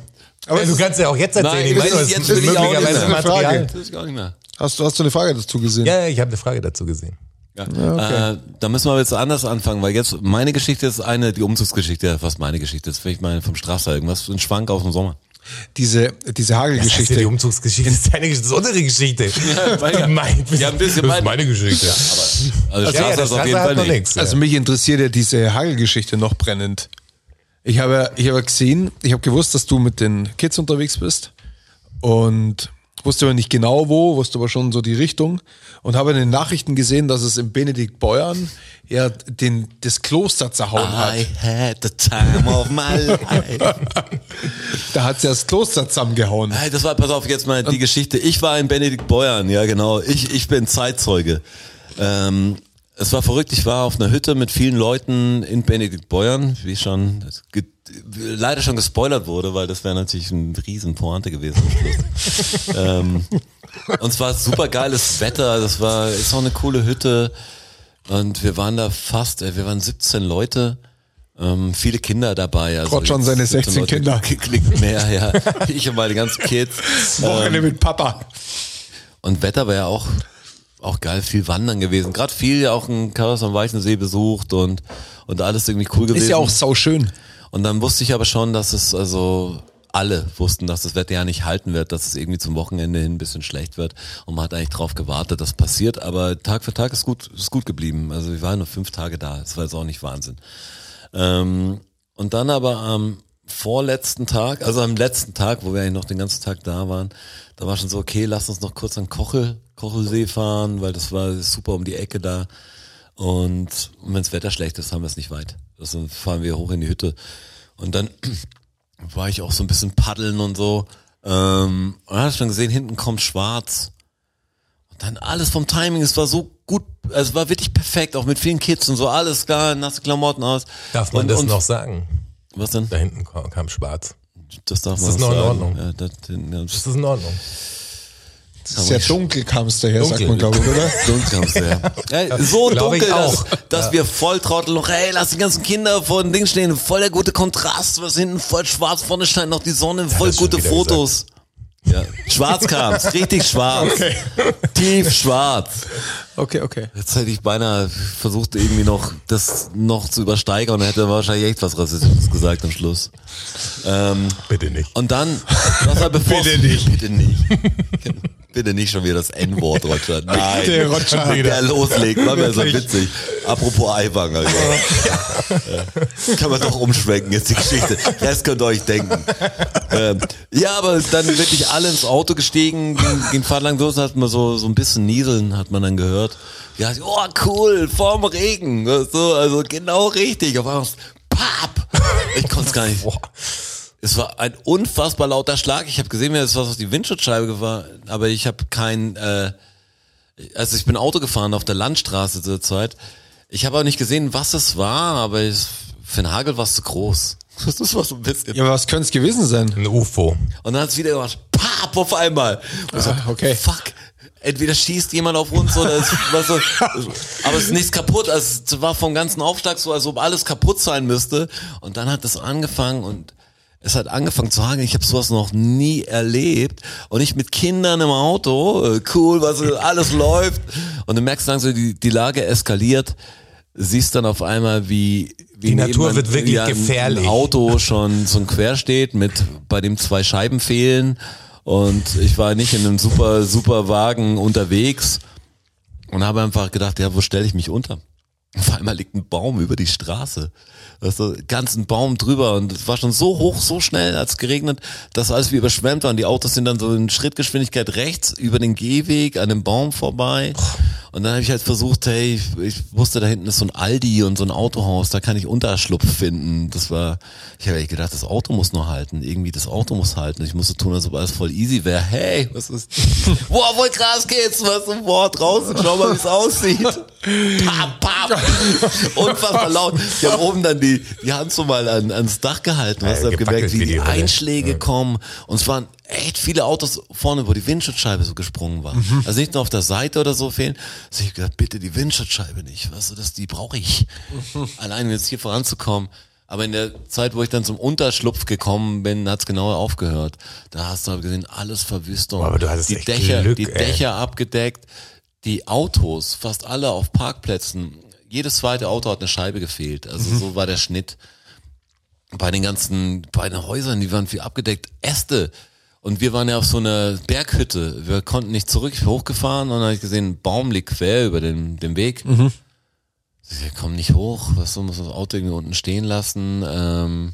Aber Ja, du kannst ja auch jetzt erzählen. Nein, ich meine, es ist jetzt will ich auch nicht möglicherweise mehr. Eine Frage. Material. Das ist gar nicht mehr. Hast du, hast du eine Frage dazu gesehen? Ja, ja, ich habe eine Frage dazu gesehen. Ja. Äh, da müssen wir jetzt anders anfangen, weil jetzt meine Geschichte ist eine, die Umzugsgeschichte, was meine Geschichte ist. Vielleicht mal vom Strasser irgendwas, ein Schwank aus dem Sommer. Diese, diese Das ist ja Hagelgeschichte. die Umzugsgeschichte. Das ist deine Geschichte, das ist unsere Geschichte. weil ja- Mein, Ja, ein bisschen das ist meine Geschichte. Also ja, Strasser das ist auf jeden Fall nicht. nichts. Also mich interessiert ja diese Hagelgeschichte noch brennend. Ich habe, ich habe gesehen, ich habe gewusst, dass du mit den Kids unterwegs bist und wusste aber nicht genau wo, wusste aber schon so die Richtung und habe in den Nachrichten gesehen, dass es in Benedikt Beuern ja den, das Kloster zerhauen hat. I had the time of my life. Da hat sie das Kloster zusammengehauen. Hey, das war, pass auf, jetzt mal die Geschichte. Ich war in Benedikt Beuern, ja genau. Ich, ich bin Zeitzeuge. Ähm, es war verrückt, ich war auf einer Hütte mit vielen Leuten in Benedikt Beuern, wie schon leider schon gespoilert wurde, weil das wäre natürlich ein riesen Pointe gewesen. ähm, und es war super geiles Wetter, das war ist auch eine coole Hütte und wir waren da fast, äh, wir waren 17 Leute. Ähm, viele Kinder dabei. Also Trotz schon seine 17 16 Kinder. Klingt mehr, ja. Ich und meine ganzen Kids. Wochenende mit Papa. Und Wetter war ja auch, auch geil, viel Wandern gewesen. Gerade viel ja auch ein Chaos am Weichensee besucht und, und alles irgendwie cool gewesen. Ist ja auch sauschön. Und dann wusste ich aber schon, dass es also alle wussten, dass das Wetter ja nicht halten wird, dass es irgendwie zum Wochenende hin ein bisschen schlecht wird. Und man hat eigentlich drauf gewartet, dass passiert. Aber Tag für Tag ist gut, ist gut geblieben. Also wir waren nur fünf Tage da. Das war jetzt auch nicht Wahnsinn. Ähm, und dann aber am vorletzten Tag, also am letzten Tag, wo wir eigentlich noch den ganzen Tag da waren, da war schon so, okay, lass uns noch kurz an Kochel, Kochelsee fahren, weil das war super um die Ecke da. Und, wenn das Wetter schlecht ist, haben wir es nicht weit. Also fahren wir hoch in die Hütte. Und dann war ich auch so ein bisschen paddeln und so. Ähm, und dann hast du schon gesehen, hinten kommt schwarz. Und dann alles vom Timing, es war so gut, es war wirklich perfekt, auch mit vielen Kids und so, alles klar, nasse Klamotten aus. Darf man und, das und, noch sagen? Was denn? Da hinten kam, schwarz. Das darf Ist man das noch in sagen. Ordnung? Ja, das, Ist das in Ordnung? Sehr dunkel kam es daher, sagt Dunkel. man, glaube ich, oder? Dunkel kam's ja. ja. So dunkel, dass, auch. dass wir voll trotteln noch, hey, lass die ganzen Kinder vor dem Ding stehen, voll der gute Kontrast, was hinten voll schwarz, vorne scheint noch die Sonne, voll das schon gute Fotos. Ja, schwarz kam's, richtig schwarz. Tief schwarz. Okay, okay. Jetzt hätte ich beinahe versucht, irgendwie noch das noch zu übersteigern und hätte wahrscheinlich echt was Rassistisches gesagt am Schluss. Ähm, Bitte nicht. und dann, das war bevor Bitte nicht. Bitte nicht. Bitte nicht schon wieder das N-Wort, Roger. Nein. Der Roger. Der loslegt, war mir so witzig. Apropos Eiwanger. Ja. Kann man doch umschwenken jetzt die Geschichte. Rest könnt ihr euch denken. Ähm, ja, aber dann wirklich alle ins Auto gestiegen, ging, ging Fahrt lang los, hat man so, so ein bisschen Nieseln, hat man dann gehört. Ja, oh cool, vorm Regen. So, also genau richtig. Auf einmal, pap! Ich konnte es gar nicht. Es war ein unfassbar lauter Schlag. Ich habe gesehen, wie es was auf die Windschutzscheibe war, aber ich habe kein, äh, also ich bin Auto gefahren auf der Landstraße zur Zeit. Ich habe auch nicht gesehen, was es war, aber es, für den Hagel war es zu groß. Das war so ein bisschen. Ja, aber was könnte es gewesen sein? Ein UFO. Und dann hat es wieder gemacht, pap, auf einmal. Und so, Ah, okay. Fuck. Entweder schießt jemand auf uns oder es war so, aber es ist nichts kaputt. Also es war vom ganzen Aufschlag so, als ob alles kaputt sein müsste. Und dann hat es angefangen und es hat angefangen zu hageln. Ich habe sowas noch nie erlebt. Und ich mit Kindern im Auto, äh, cool, was alles läuft. Und du merkst langsam, die, die Lage eskaliert. Siehst dann auf einmal, wie, wie Die Natur wird wirklich ja, ein- gefährlich. Ein Auto schon so ein Quer steht, mit bei dem zwei Scheiben fehlen. Und ich war nicht in einem super, super Wagen unterwegs und habe einfach gedacht, ja, wo stelle ich mich unter? Auf einmal liegt ein Baum über die Straße. Also ganz ein Baum drüber und es war schon so hoch, so schnell, als es geregnet, dass alles wie überschwemmt war. Und die Autos sind dann so in Schrittgeschwindigkeit rechts über den Gehweg an dem Baum vorbei. Und dann habe ich halt versucht, hey, ich, wusste, da hinten ist so ein Aldi und so ein Autohaus, da kann ich Unterschlupf finden. Das war, ich habe echt gedacht, das Auto muss nur halten. Irgendwie das Auto muss halten. Ich musste tun, als ob alles voll easy wäre. Hey, was ist? Boah, voll krass geht's, was Wort draußen. Schau mal, wie es aussieht. Pap, pap. Unfassbar laut. Ich habe oben dann die, die Hand so mal an, ans Dach gehalten. Ja, Hast du gepackelt gemerkt, wie die die. Einschläge kommen. Und es waren echt viele Autos vorne, wo die Windschutzscheibe so gesprungen war. Mhm. Also nicht nur auf der Seite oder so fehlen. Also ich hab gedacht, bitte die Windschutzscheibe nicht. Weißt du, das, die brauche ich. Mhm. Allein jetzt hier voranzukommen. Aber in der Zeit, wo ich dann zum Unterschlupf gekommen bin, hat's genau aufgehört. Da hast du aber gesehen, alles Verwüstung. Aber du hattest die echt Dächer, Glück, die ey. Dächer abgedeckt, die Autos, fast alle auf Parkplätzen. Jedes zweite Auto hat eine Scheibe gefehlt. Also Mhm. so war der Schnitt. Bei den ganzen, bei den Häusern, die waren viel abgedeckt. Äste. Und wir waren ja auf so einer Berghütte. Wir konnten nicht zurück, ich bin hochgefahren und dann habe ich gesehen, ein Baum liegt quer über den, den Weg. Ich komm nicht hoch, was so muss das Auto irgendwie unten stehen lassen. Ähm,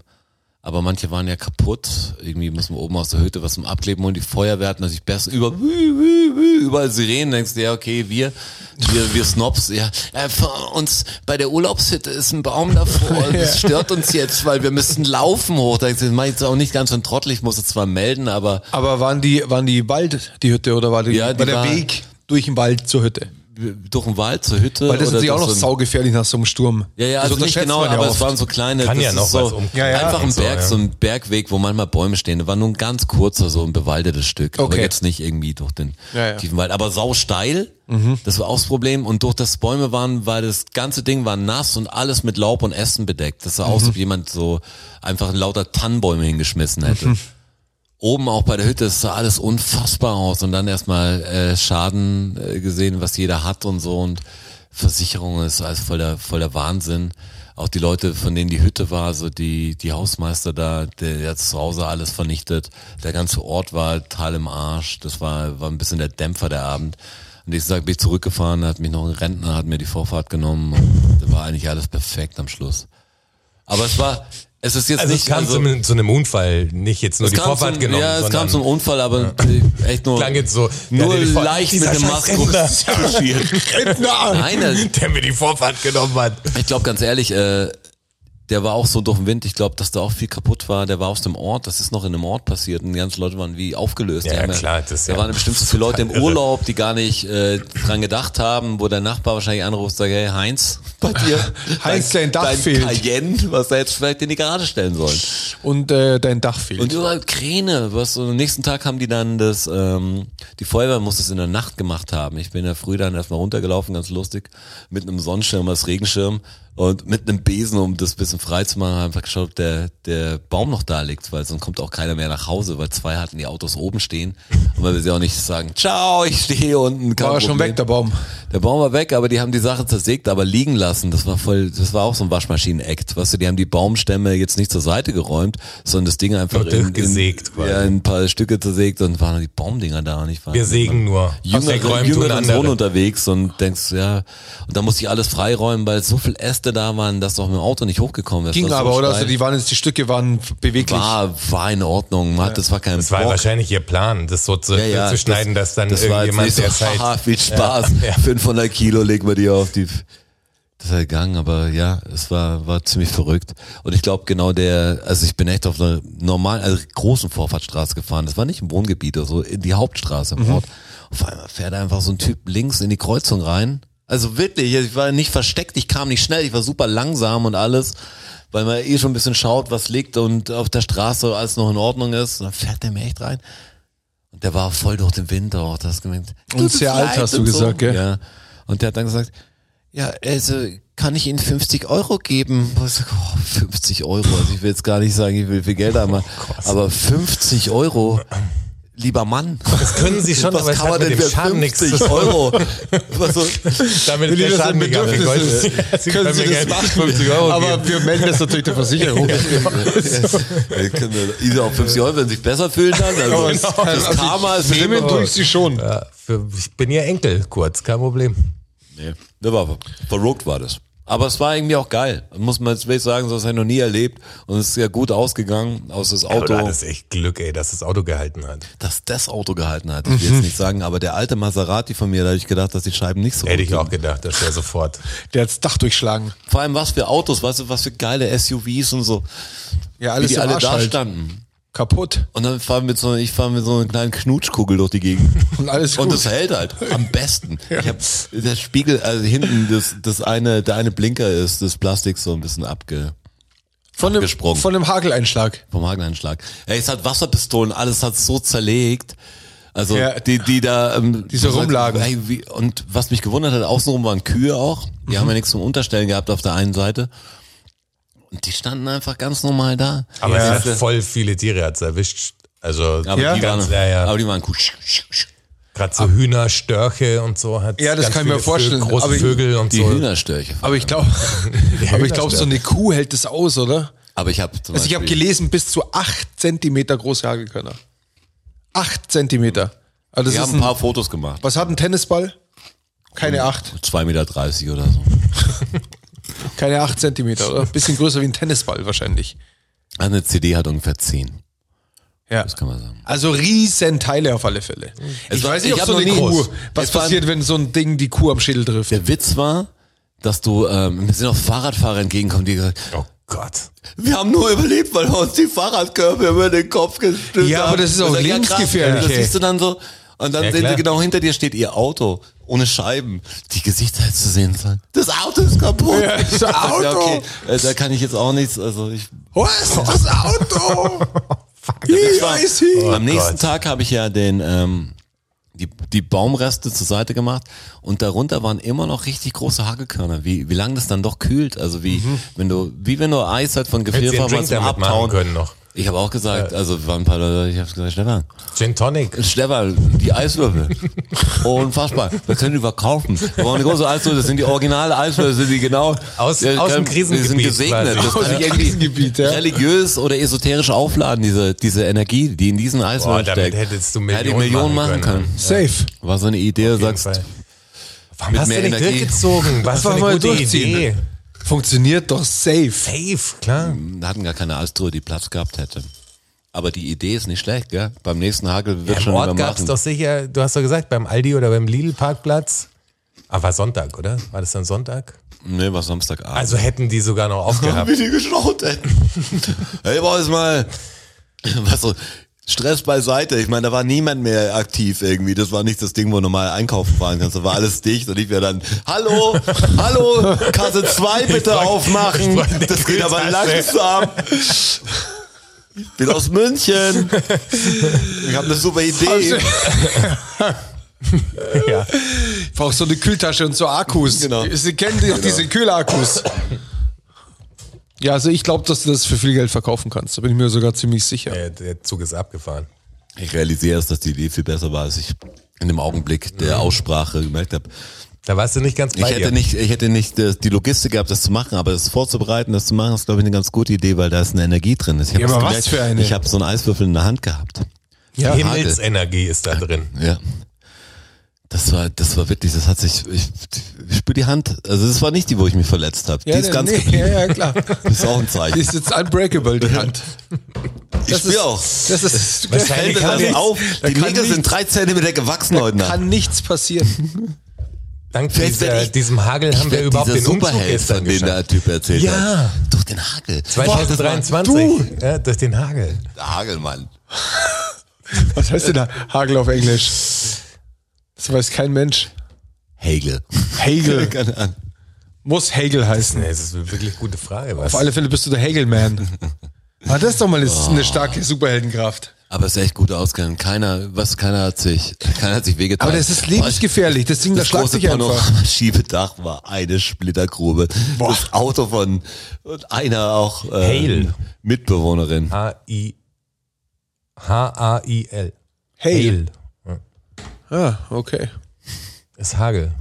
aber manche waren ja kaputt. Irgendwie muss man oben aus der Hütte was zum Abkleben und die Feuerwehr hat natürlich besser über überall Sirenen. Denkst du, ja, okay, wir, wir, wir Snobs, ja, äh, uns bei der Urlaubshütte ist ein Baum davor. Das stört uns jetzt, weil wir müssen laufen hoch. Da das mach ich jetzt auch nicht ganz so Trottel. Ich muss es zwar melden, aber Aber waren die, waren die Wald, die Hütte, oder war, die, Ja, die war der war- Weg durch den Wald zur Hütte? Durch den Wald zur Hütte. Weil das ist natürlich auch noch so saugefährlich nach so einem Sturm. Ja, ja, also nicht genau, ja aber es oft. waren so kleine, Kann das ja ist noch so was. Ja, ja. einfach ein So, Berg, ja. so ein Bergweg, wo manchmal Bäume stehen. Da war nur ein ganz kurzer, so ein bewaldetes Stück, aber Okay. jetzt nicht irgendwie durch den Ja, ja. tiefen Wald. Aber sau steil, das war auch das Problem. Und durch das Bäume waren, weil das ganze Ding war nass und alles mit Laub und Ästen bedeckt. Das sah aus, als ob jemand so einfach lauter Tannenbäume hingeschmissen hätte. Oben auch bei der Hütte, es sah alles unfassbar aus und dann erstmal äh, Schaden äh, gesehen, was jeder hat und so und Versicherungen ist alles voll der, voll der Wahnsinn. Auch die Leute, von denen die Hütte war, so die, die Hausmeister da, der hat zu Hause alles vernichtet. Der ganze Ort war total im Arsch. Das war, war ein bisschen der Dämpfer der Abend. Am nächsten Tag bin ich zurückgefahren, hat mich noch ein Rentner, hat mir die Vorfahrt genommen und da war eigentlich alles perfekt am Schluss. Aber es war, es ist jetzt Also es nicht, kam also, zu, zu einem Unfall, nicht jetzt nur es die Vorfahrt zum, genommen, Ja, es kam zum Unfall, aber echt nur, klang jetzt so. nur Vor- leicht mit dem Mastro Rentner. Nein, der mir die Vorfahrt genommen hat. ich glaube ganz ehrlich, äh, der war auch so durch den Wind. Ich glaube, dass da auch viel kaputt war. Der war aus dem Ort. Das ist noch in einem Ort passiert. Und die ganzen Leute waren wie aufgelöst. Ja, haben klar, das da ja waren bestimmt so viele Leute im. Urlaub, die gar nicht äh, dran gedacht haben, wo der Nachbar wahrscheinlich anruft und sagt, hey Heinz, bei dir, Heinz, dein Dach dein fehlt. Cayenne, was er jetzt vielleicht in die Garage stellen sollen. Und äh, dein Dach fehlt. Und überall Kräne. Was so, am nächsten Tag haben die dann das, ähm, die Feuerwehr muss das in der Nacht gemacht haben. Ich bin ja früh dann erstmal runtergelaufen, ganz lustig, mit einem Sonnenschirm als Regenschirm und mit einem Besen, um das bisschen frei zu machen, einfach geschaut, ob der, der Baum noch da liegt, weil sonst kommt auch keiner mehr nach Hause, weil zwei hatten die Autos oben stehen. Und weil wir sie auch nicht sagen, ciao, ich stehe hier unten. war schon weg, der Baum. Der Baum war weg, aber die haben die Sache zersägt, aber liegen lassen. Das war voll, das war auch so ein Waschmaschinen-Act. Weißt du, die haben die Baumstämme jetzt nicht zur Seite geräumt, sondern das Ding einfach durchgesägt in, quasi. ja, in ein paar Stücke zersägt und waren die Baumdinger da und ich war Wir sägen nur. jüngeren andere. Sohn unterwegs und denkst, ja, und da musste ich alles freiräumen, weil so viel Äste da waren, dass du auch mit dem Auto nicht hochgekommen ist. Ging Das war aber, so oder? Also die waren jetzt, die Stücke waren beweglich. war, war in Ordnung. Man hat, das war kein Das war Bock. wahrscheinlich ihr Plan, das so zu, Ja, ja, zu schneiden, dass dann das war jetzt irgendjemand, nicht so, der viel Spaß, Ja, ja. 500 Kilo legen wir dir auf die, das ist gegangen, aber ja, es war, war ziemlich verrückt. Und ich glaube genau der, also ich bin echt auf einer normalen, also großen Vorfahrtsstraße gefahren, das war nicht im Wohngebiet oder so, in die Hauptstraße im Ort. Auf einmal fährt einfach so ein Typ links in die Kreuzung rein. Also wirklich, ich war nicht versteckt, ich kam nicht schnell, ich war super langsam und alles. weil man eh schon ein bisschen schaut, was liegt und auf der Straße alles noch in Ordnung ist. Und dann fährt der mir echt rein. Und der war voll durch den Winter auch, das gemeint. Und "Tut sehr alt, leid" hast du gesagt, gell? Ja. Und der hat dann gesagt, ja, also kann ich Ihnen 50 Euro geben? Und ich sag, oh, 50 Euro, also ich will jetzt gar nicht sagen, ich will viel Geld haben, aber 50 Euro, lieber Mann. Das können sie schon, Was aber es kann hat man mit denn dem für Schaden nichts zu 50 tun. Euro? Was so, Damit Wenn ist der Schaden gegangen. Ich ist, Sie können können Sie das machen. 50 Euro Aber geben. wir melden das natürlich der Versicherung. Wir können Isa auf 50 Euro, wenn sie sich besser fühlen dann. Also, das Also Karma ist Nehmen immer- durch sie schon. Ja, für, ich bin ihr Enkel, kurz, kein Problem. Nee, das war verrückt war das. Aber es war irgendwie auch geil. Muss man jetzt wirklich sagen, so das habe ich noch nie erlebt. Und es ist ja gut ausgegangen, aus das Aber Auto, du hattest echt Glück, ey, dass das Auto gehalten hat. dass das Auto gehalten hat. Ich will jetzt nicht sagen, aber der alte Maserati von mir, da habe ich gedacht, dass die Scheiben nicht so Hätte gut ich auch gedacht, das wäre sofort. Der hat das Dach durchschlagen. Vor allem was für Autos, weißt du, was für geile SUVs und so. Ja, Wie alles die im alle Arsch da halt. standen. Kaputt. Und dann fahren wir mit so, ich fahre mit so einer kleinen Knutschkugel durch die Gegend. Und alles Und gut. das hält halt am besten. Ich hab, der Spiegel, also hinten, das, das eine, der eine Blinker ist, das Plastik so ein bisschen abge, Von abgesprungen. von einem Hageleinschlag. vom Hageleinschlag. Ey, es hat Wasserpistolen, alles hat so zerlegt. Also Ja. die, die da, ähm, Die so rumlagen. Ey, wie, und was mich gewundert hat, außenrum waren Kühe auch. Die Mhm. haben ja nichts zum Unterstellen gehabt auf der einen Seite. Und die standen einfach ganz normal da. Aber ja, es hat voll viele Tiere hat's erwischt. Also aber, Ja? die waren, ja, ja. aber die waren cool. gerade so Hühner, Störche und so hat Ja, das kann ich mir vorstellen. Vögel, große Aber ich- Vögel und Die so. Hühnerstörche. Aber ich glaube, aber ich glaube, so eine Kuh hält das aus, oder? Aber ich habe Also ich habe gelesen, bis zu acht Zentimeter große Hagelkörner. Acht Zentimeter. Also Wir das haben ein ein, paar Fotos gemacht. was hat ein Tennisball? Keine acht. 2,30 Meter oder so. Keine acht Zentimeter, oder? Bisschen größer wie ein Tennisball wahrscheinlich. Eine CD hat ungefähr 10. Ja. Das kann man sagen. Also riesen Teile auf alle Fälle. Es Ich war- weiß nicht, ich ob so eine Kuh, was Es passiert, wenn so ein Ding die Kuh am Schädel trifft. Der Witz war, dass du, ähm, mir sind auch Fahrradfahrer entgegenkommen, die gesagt Oh Gott. wir haben nur überlebt, weil wir uns die Fahrradkörper über den Kopf gestülpt Ja, haben. aber das ist auch ja, lebensgefährlich, krass. Das siehst du dann so. Und dann Ja, sehen klar. sie genau hinter dir steht ihr Auto. Ohne Scheiben. Die Gesichter hättest du sehen sollen. Das Auto ist kaputt. Ja, das Ja, Auto. okay. Äh, Da kann ich jetzt auch nichts, also ich. Ist das Auto? Hier Hier ist. Am nächsten Gott. Tag habe ich ja den, ähm, die, die Baumreste zur Seite gemacht und darunter waren immer noch richtig große Hagelkörner. Wie, wie lange das dann doch kühlt. Also wie, wenn du, wie wenn du Eis halt von machen Abtauen. können noch. Ich habe auch gesagt, also waren ein paar Leute, ich habe gesagt, Stefan, Gin Tonic. Stefan, die Eiswürfel. Unfassbar. Wir können die verkaufen. Wir brauchen eine große Eiswürfel. Das sind die originale Eiswürfel, das sind die genau. Aus- Ja, aus dem können- Krisengebiet Die sind gesegnet. quasi. Das kann ich dem irgendwie ja. religiös oder esoterisch aufladen, diese, diese Energie, die in diesen Eiswürfeln damit steckt. hättest du Hätte ich Millionen, Millionen machen können. Safe. War so eine Idee, Auf sagst. Warum hast du nicht Energie. durchgezogen? Was für Einfach eine gute. Idee. Funktioniert doch safe. Safe, klar. wir hatten gar keine Eistruhe, die Platz gehabt hätte. Aber die Idee ist nicht schlecht, gell? Beim nächsten Hagel wird Im schon Ort immer gab es doch sicher, du hast doch gesagt, beim Aldi oder beim Lidl-Parkplatz. Aber war Sonntag, oder? War das dann Sonntag? Nee, war Samstagabend. Also hätten die sogar noch aufgehabt. wie die geschraut hätten. hey, war es mal, was so, Stress beiseite. Ich meine, da war niemand mehr aktiv irgendwie. Das war nicht das Ding, wo du normal einkaufen fahren kannst. Da war alles dicht und ich wäre dann, hallo, hallo, Kasse 2 bitte wollte- aufmachen. Das geht aber langsam. Ich bin aus München. Ich habe eine super Idee. ja. Ich brauche so eine Kühltasche und so Akkus. Genau. Sie kennen doch diese Kühlakkus. Ja, also ich glaube, dass du das für viel Geld verkaufen kannst. Da bin ich mir sogar ziemlich sicher. Der, der Zug ist abgefahren. Ich realisiere erst, dass die Idee viel besser war, als ich in dem Augenblick der Aussprache gemerkt habe. Da warst du nicht ganz Ich bei hätte dir. nicht, ich hätte nicht äh, die Logistik gehabt, das zu machen, aber das vorzubereiten, das zu machen, ist glaube ich eine ganz gute Idee, weil da ist eine Energie drin. Ich hab Ja, das aber was für eine? Ich habe so einen Eiswürfel in der Hand gehabt. Ja, Himmelsenergie ist da drin. Ja. Das war, das war wirklich, das hat sich, ich, ich spüre die Hand. Also das war nicht die, wo ich mich verletzt habe. die ist ganz nee, geblieben. ja, ja, klar. Das ist auch ein Die Zeichen. ist jetzt unbreakable, die Hand. Ich spüre auch. Das ist, Wahrscheinlich da Fällt kann das nichts- auf. da Die Nägel sind drei Zentimeter gewachsen heute Nacht. kann nichts passieren. Dank dieser, ich- diesem Hagel haben wir überhaupt den Umzug gestern von dem der Typ erzählt Ja. hat. Durch den Hagel. 2023. Ja, durch den Hagel. Der Hagelmann. Was heißt denn da Hagel auf Englisch? Das weiß kein Mensch. Keine Ahnung. Muss Hegel heißen. Nee, das ist eine wirklich gute Frage. Was? Auf alle Fälle bist du der Hegelman. Ah, das ist doch mal eine, eine starke Superheldenkraft. Aber es ist echt gut ausgegangen. Keiner, was, keiner hat sich, keiner hat sich wehgetan. Aber das ist lebensgefährlich. Das Ding, da Das schlagt große sich einfach. Panorama-schiebe Dach war eine Splittergrube. Das Auto von und einer auch äh, Hail. Mitbewohnerin. H-I H-A-I-L. Hail. Ja. Ah, okay. Ist Hagel.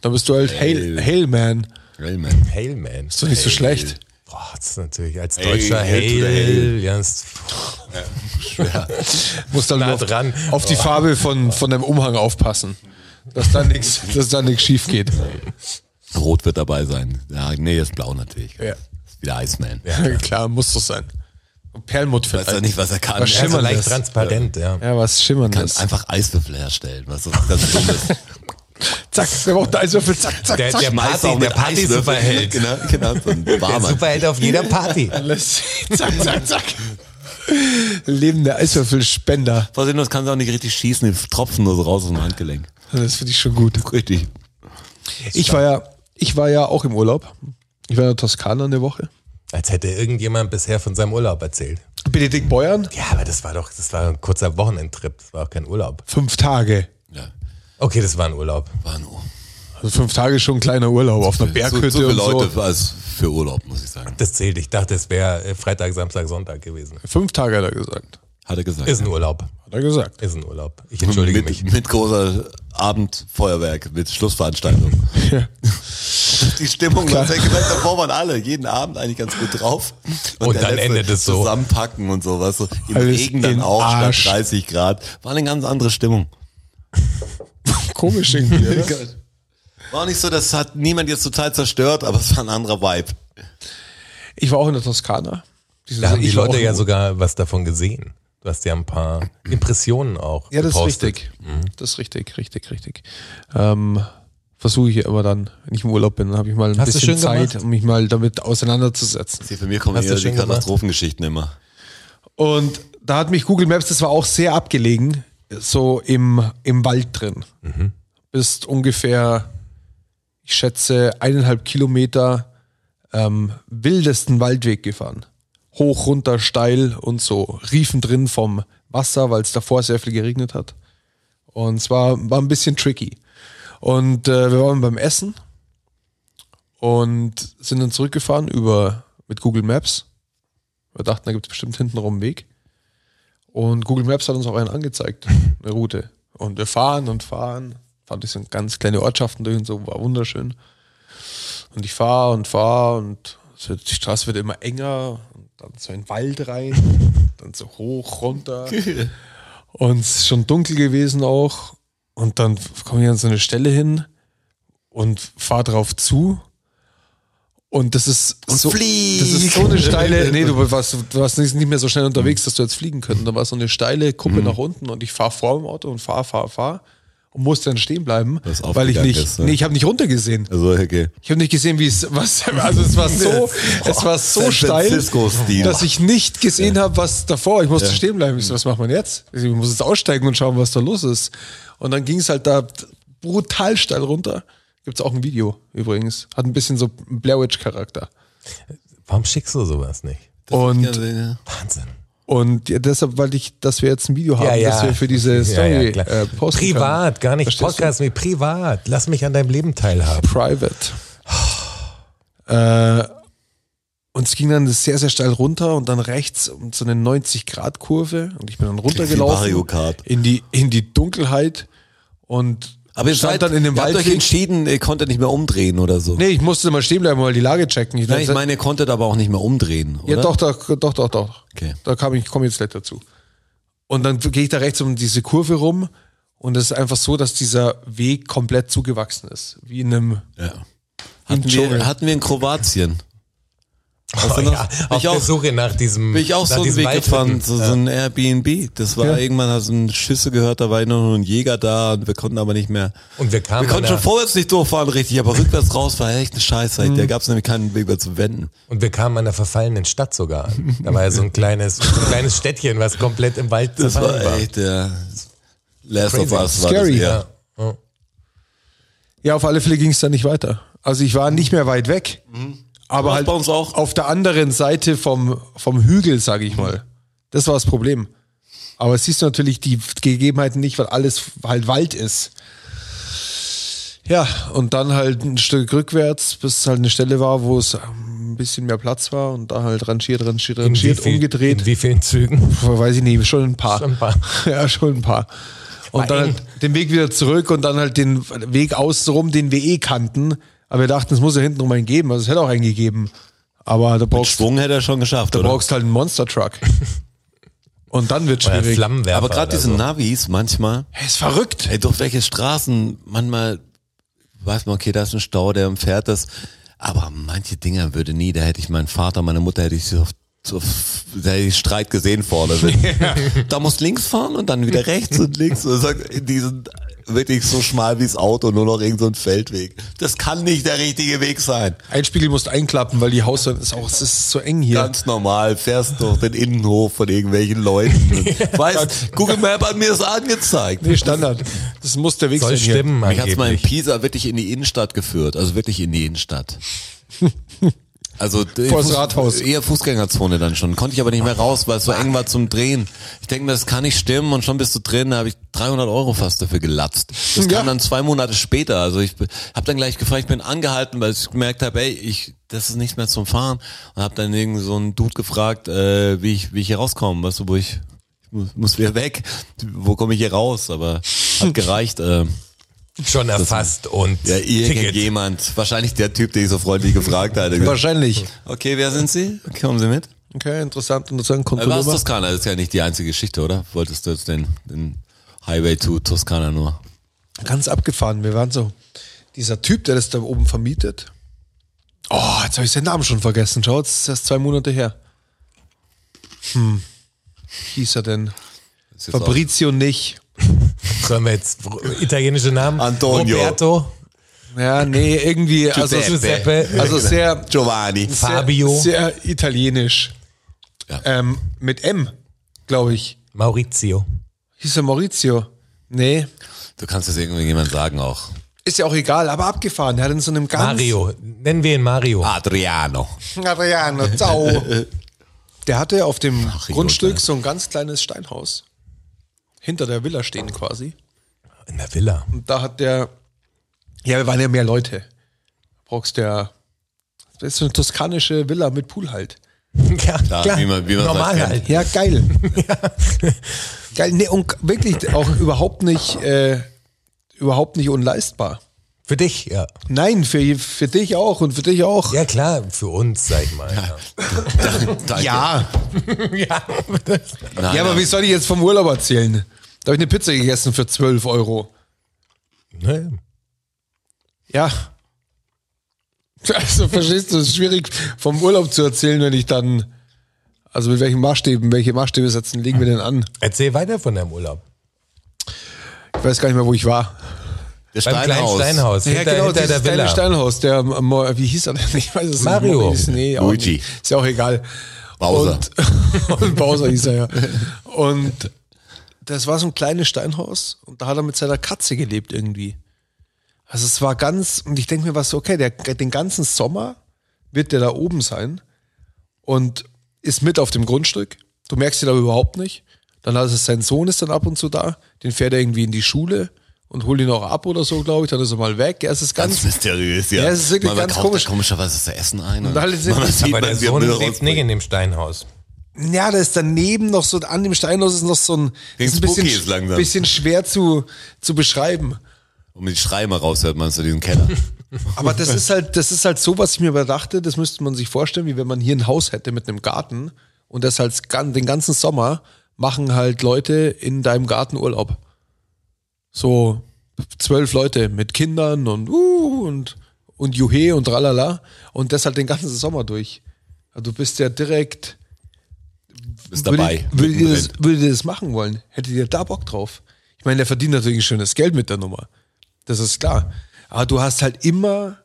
Dann bist du halt Hail, Hailman. Hey, man. Hailman. Ist doch nicht so schlecht. Boah, das ist natürlich als Deutscher Hail Hail. Hail. Ja, ist Musst dann Nah dran. auf die Farbe von, von deinem Umhang aufpassen. Dass da nichts, dass da nichts schief geht. Rot wird dabei sein. Ja, nee, ist blau natürlich. Ja. Ist wieder Iceman. Ja, klar, muss das sein. Perlmutt Weiß ja nicht, was er kann. Was Er ja, so Schimmerndes. leicht transparent, ja. Ja, was kann Schimmerndes. einfach Eiswürfel herstellen, was so ganz dumm ist. Zack, wer braucht einen Eiswürfel? Zack, zack, Der, zack. der Party, auch der mit Party-Superheld. Genau, genau, so ein Der warmer. Superheld auf jeder Party. Alles. zack, zack, zack. Lebende Eiswürfelspender. Versehen, das kann sie auch nicht richtig schießen, die tropfen nur so raus aus dem Handgelenk. Das finde ich schon gut. Richtig. Ich war ja, ich war ja auch im Urlaub. Ich war in der Toskana eine Woche. Als hätte irgendjemand bisher von seinem Urlaub erzählt. Benedikt Beuern, Ja, aber das war doch, das war ein kurzer Wochenendtrip. Das war auch kein Urlaub. fünf Tage. Ja, Okay, das war ein Urlaub. war nur. Also fünf Tage ist schon ein kleiner Urlaub auf einer So, Berghütte so viele und so. Leute als für Urlaub, muss ich sagen. Das zählt. Ich dachte, es wäre Freitag, Samstag, Sonntag gewesen. Fünf Tage hat er gesagt. Hat er gesagt. Ist ein Urlaub. Hat er gesagt. Ist ein Urlaub. Ich entschuldige mich. mit, mit großer Abendfeuerwerk, mit Schlussveranstaltung. Ja. Die Stimmung, das gesagt, davor waren alle jeden Abend eigentlich ganz gut drauf. Und der dann endet es so. Zusammenpacken und sowas. So. Im Alles Regen dann auch Arsch. statt 30 Grad. War eine ganz andere Stimmung. Komisch irgendwie. oder? War nicht so, das hat niemand jetzt total zerstört, aber es war ein anderer Vibe. Ich war auch in der Toskana. Da haben die Leute ja sogar was davon gesehen. Du hast ja ein paar Impressionen auch. Ja, das ist gepostet. richtig. Das ist richtig, richtig, richtig. Ähm, Versuche ich aber dann, wenn ich im Urlaub bin, dann habe ich mal ein Hast bisschen Zeit, gemacht? um mich mal damit auseinanderzusetzen. Sie, für mich kommen Hast eher die? Katastrophengeschichten immer. Und da hat mich Google Maps, das war auch sehr abgelegen, so im, im Wald drin. Bist ungefähr, ich schätze, eineinhalb Kilometer ähm, wildesten Waldweg gefahren. Hoch, runter, steil und so. Riefen drin vom Wasser, weil es davor sehr viel geregnet hat. Und es war, war ein bisschen tricky. Und äh, wir waren beim Essen und sind dann zurückgefahren über mit Google Maps. Wir dachten, da gibt es bestimmt hintenrum einen Weg. Und Google Maps hat uns auch einen angezeigt, eine Route. Und wir fahren und fahren, fahren durch so ganz kleine Ortschaften durch und so, war wunderschön. Und ich fahre und fahre und die Straße wird immer enger dann so ein Wald rein, dann so hoch, runter. Und es ist schon dunkel gewesen auch. Und dann komme ich an so eine Stelle hin und fahre drauf zu. Und das ist so, flieg. das ist so eine steile, nee, du warst, du warst nicht nicht mehr so schnell unterwegs, dass du jetzt fliegen könntest. Da war so eine steile Kuppe nach unten und ich fahre vor dem Auto und fahre, fahre, fahre und musste dann stehen bleiben, Was weil ich nicht, ist, ne? nee, ich habe nicht runtergesehen. Also, okay. Ich habe nicht gesehen, wie es was also es war so es war so steil, dass ich nicht gesehen habe, was davor. Ich musste stehen bleiben. Ich so, was macht man jetzt? Ich muss jetzt aussteigen und schauen, was da los ist. Und dann ging es halt da brutal steil runter. Gibt's auch ein Video übrigens. Hat ein bisschen so Blair Witch Charakter. Warum schickst du sowas nicht? Und Ja, Wahnsinn. Und ja, deshalb wollte ich, dass wir jetzt ein Video haben, Ja, ja. dass wir für diese Story äh, posten Privat, können. gar nicht Verstehst du? Podcast, mit privat. Lass mich an deinem Leben teilhaben. Private. Äh, und es ging dann sehr, sehr steil runter und dann rechts um so eine 90-Grad-Kurve und ich bin dann Mario runtergelaufen Kart. in die, in die Dunkelheit und Aber ihr stand seid, dann in dem ihr habt euch entschieden, ihr konntet nicht mehr umdrehen oder so. Nee, ich musste mal stehen bleiben mal die Lage checken. Ich, Nein, ich meine, ihr konntet aber auch nicht mehr umdrehen, oder? ja, doch, doch, doch, doch, doch. Okay. Da kam ich, komme jetzt gleich dazu. Und dann gehe ich da rechts um diese Kurve rum und es ist einfach so, dass dieser Weg komplett zugewachsen ist. Wie in einem, Ja. Hatten wir, hatten wir in Kroatien. Oh, ja, auf ich der auch- Suche nach diesem Bin ich auch nach so einen diesem Weg gefahren, so, so ein Airbnb. Das war Ja. irgendwann, hast du Schüsse gehört, da war noch ein Jäger da und wir konnten aber nicht mehr. Und wir kamen Wir konnten schon vorwärts nicht durchfahren, richtig, aber rückwärts raus war echt eine Scheiße. Da gab es nämlich keinen Weg mehr zu wenden. Und wir kamen an der verfallenen Stadt sogar an. Da war ja so ein kleines, so ein kleines Städtchen, was komplett im Wald Das zerfallen war war. echt der Last Crazy. of Us war Scary. das eher. Ja. Ja. Ja, auf alle Fälle ging es dann nicht weiter. Also ich war nicht mehr weit weg. Aber halt bei uns auch. auf der anderen Seite vom, vom Hügel, sage ich mal. Das war das Problem. Aber es siehst du natürlich die Gegebenheiten nicht, weil alles halt Wald ist. Ja, und dann halt ein Stück rückwärts, bis es halt eine Stelle war, wo es ein bisschen mehr Platz war und da halt rangiert, rangiert, In rangiert, wie viel- umgedreht. In wie vielen Zügen? Weiß ich nicht, schon ein paar. Schon ein paar. ja, schon ein paar. Und War dann eng. halt den Weg wieder zurück und dann halt den Weg außenrum, den wir eh kannten. Aber wir dachten, es muss ja hinten rum einen geben. Also es hätte auch einen gegeben. Aber da brauchst, Schwung hätte er schon geschafft, da oder? brauchst halt einen Monster Truck. und dann wird schwierig. Flammenwerfer. Aber gerade diese so. Navis manchmal, Hey, ist verrückt. ey, durch welche Straßen, manchmal weiß man, okay, da ist ein Stau, der umfährt das. Aber manche Dinger würde nie, da hätte ich meinen Vater, meine Mutter hätte ich so auf, so da hätte ich Streit gesehen vorne. Da muss links fahren und dann wieder rechts und links. Und sagt, in diesen wirklich so schmal wie das Auto, nur noch irgend so ein Feldweg. Das kann nicht der richtige Weg sein. Ein Spiegel musst einklappen, weil die Haus ist auch, es ist so eng hier. Ganz normal, fährst durch den Innenhof von irgendwelchen Leuten. Weißt, Google Map hat mir das angezeigt. Nee, Standard. Das muss der Weg Soll sein hier. stimmen, Mich hat's mal in. Pisa wirklich in die Innenstadt geführt, also wirklich in die Innenstadt. Also Vor das Rathaus. eher Fußgängerzone dann schon. Konnte ich aber nicht mehr raus, weil es so eng war zum Drehen. Ich denke mir, das kann nicht stimmen und schon bist du drin, da habe ich 300 Euro fast dafür gelatzt. Das Ja. kam dann zwei Monate später. Also ich habe dann gleich gefragt, ich bin angehalten, weil ich gemerkt habe, ey, ich, das ist nicht mehr zum Fahren. Und habe dann irgend so einen Dude gefragt, äh, wie ich wie ich hier rauskomme, weißt du, wo ich ich muss, muss wieder weg. Wo komme ich hier raus? Aber hat gereicht. Äh, Schon erfasst und ja, Ticket. irgendjemand, wahrscheinlich der Typ, der ich so freundlich gefragt hatte. Wahrscheinlich. Okay, wer sind Sie? Kommen Sie mit? Okay, interessant, interessant. Äh, Kontrolle was. Toskana? Das ist ja nicht die einzige Geschichte, oder? Wolltest du jetzt den, den Highway to Toskana nur? Ganz abgefahren. Wir waren so, dieser Typ, der das da oben vermietet. Oh, jetzt habe ich seinen Namen schon vergessen. Schau, das ist erst zwei Monate her. Hm. Wie hieß er denn? Jetzt Fabrizio nicht. Sollen wir jetzt italienische Namen? Antonio. Roberto, Ja, nee, irgendwie, also, Giuseppe, also sehr, Giovanni. Fabio, sehr, sehr italienisch. Ja. Ähm, mit M, glaube ich. Maurizio. Hieß er Maurizio? Nee, Du kannst es irgendjemand sagen auch. ist ja auch egal, aber abgefahren. Er hat in so einem ganz... Mario. Nennen wir ihn Mario. Adriano. Adriano, ciao. Der hatte auf dem Ach, Grundstück so ein ganz kleines Steinhaus. Hinter der Villa stehen quasi. In der Villa. Und da hat der, ja, wir waren ja mehr Leute. Brauchst ja, das ist so eine toskanische Villa mit Pool halt. Ja, klar. wie man- wie man Normal halt. Ja, geil. geil, nee, und wirklich auch überhaupt nicht, äh, überhaupt nicht unleistbar. Für dich, ja. Nein, für, für dich auch und für dich auch. Ja, klar, für uns, sag ich mal. Ja. Ja, ja. Nein, ja aber wie soll ich jetzt vom Urlaub erzählen? Da habe ich eine Pizza gegessen für 12 Euro. Ne? Ja. Also verstehst du, es ist schwierig vom Urlaub zu erzählen, wenn ich dann, also mit welchen Maßstäben, welche Maßstäbe setzen, legen wir denn an? Erzähl weiter von deinem Urlaub. Ich weiß gar nicht mehr, wo ich war. Der Beim kleinen Steinhaus. Ja, hinter, genau, hinter der kleine Villa. Steinhaus, der, wie hieß er denn? Ich weiß es Mario. nicht. Nee, auch Luigi. nicht. Ist ja auch egal. Bowser. Und, und Bowser hieß er ja. Und das war so ein kleines Steinhaus und da hat er mit seiner Katze gelebt irgendwie. Also es war ganz, und ich denke mir was so, okay, der, den ganzen Sommer wird der da oben sein und ist mit auf dem Grundstück. Du merkst ihn aber überhaupt nicht. Dann hat es sein Sohn ist dann ab und zu da, den fährt er irgendwie in die Schule und holt ihn auch ab oder so, glaube ich. Dann ist er mal weg. Es ist Ganz ganz, mysteriös, ja. Ja, es ist wirklich Man ganz komisch. da komischerweise das Essen ein. Und alle sind- man sieht, Aber der man, er Sohn lebt nicht in dem Steinhaus. Ja, da ist daneben noch so, an dem Steinhaus ist noch so ein, ist ein bisschen, spooky ist langsam. bisschen schwer zu, zu beschreiben. Und mit die Schreiber raushört man so diesen Keller. Aber das ist halt, das ist halt so, was ich mir aber dachte, das müsste man sich vorstellen, wie wenn man hier ein Haus hätte mit einem Garten und das halt gan- den ganzen Sommer machen halt Leute in deinem Garten Urlaub. So zwölf Leute mit Kindern und uh, und und Juhe und tralala und das halt den ganzen Sommer durch. Also du bist ja direkt Ist dabei. Würdet, ihr das, würdet ihr das machen wollen? Hättet ihr da Bock drauf? Ich meine, der verdient natürlich ein schönes Geld mit der Nummer. Das ist klar. Aber du hast halt immer,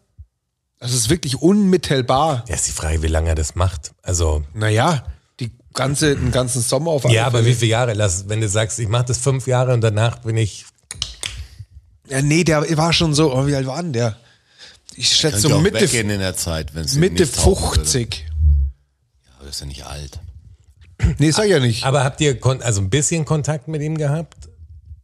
das ist wirklich unmittelbar. Ja, ist die Frage, wie lange er das macht. Also, Naja, die ganze, den ganzen Sommer auf alle ja, aber wie viele Jahre? Lass, wenn du sagst, ich mache das fünf Jahre und danach bin ich. Ja, nee, der war schon so, oh, wie alt war denn der? ich schätze so Mitte, weggehen in der Zeit, wenn es Mitte nicht taugen würde. 50. Aber ist ja nicht alt. Nee, sag ich ja nicht. Aber habt ihr also ein bisschen Kontakt mit ihm gehabt?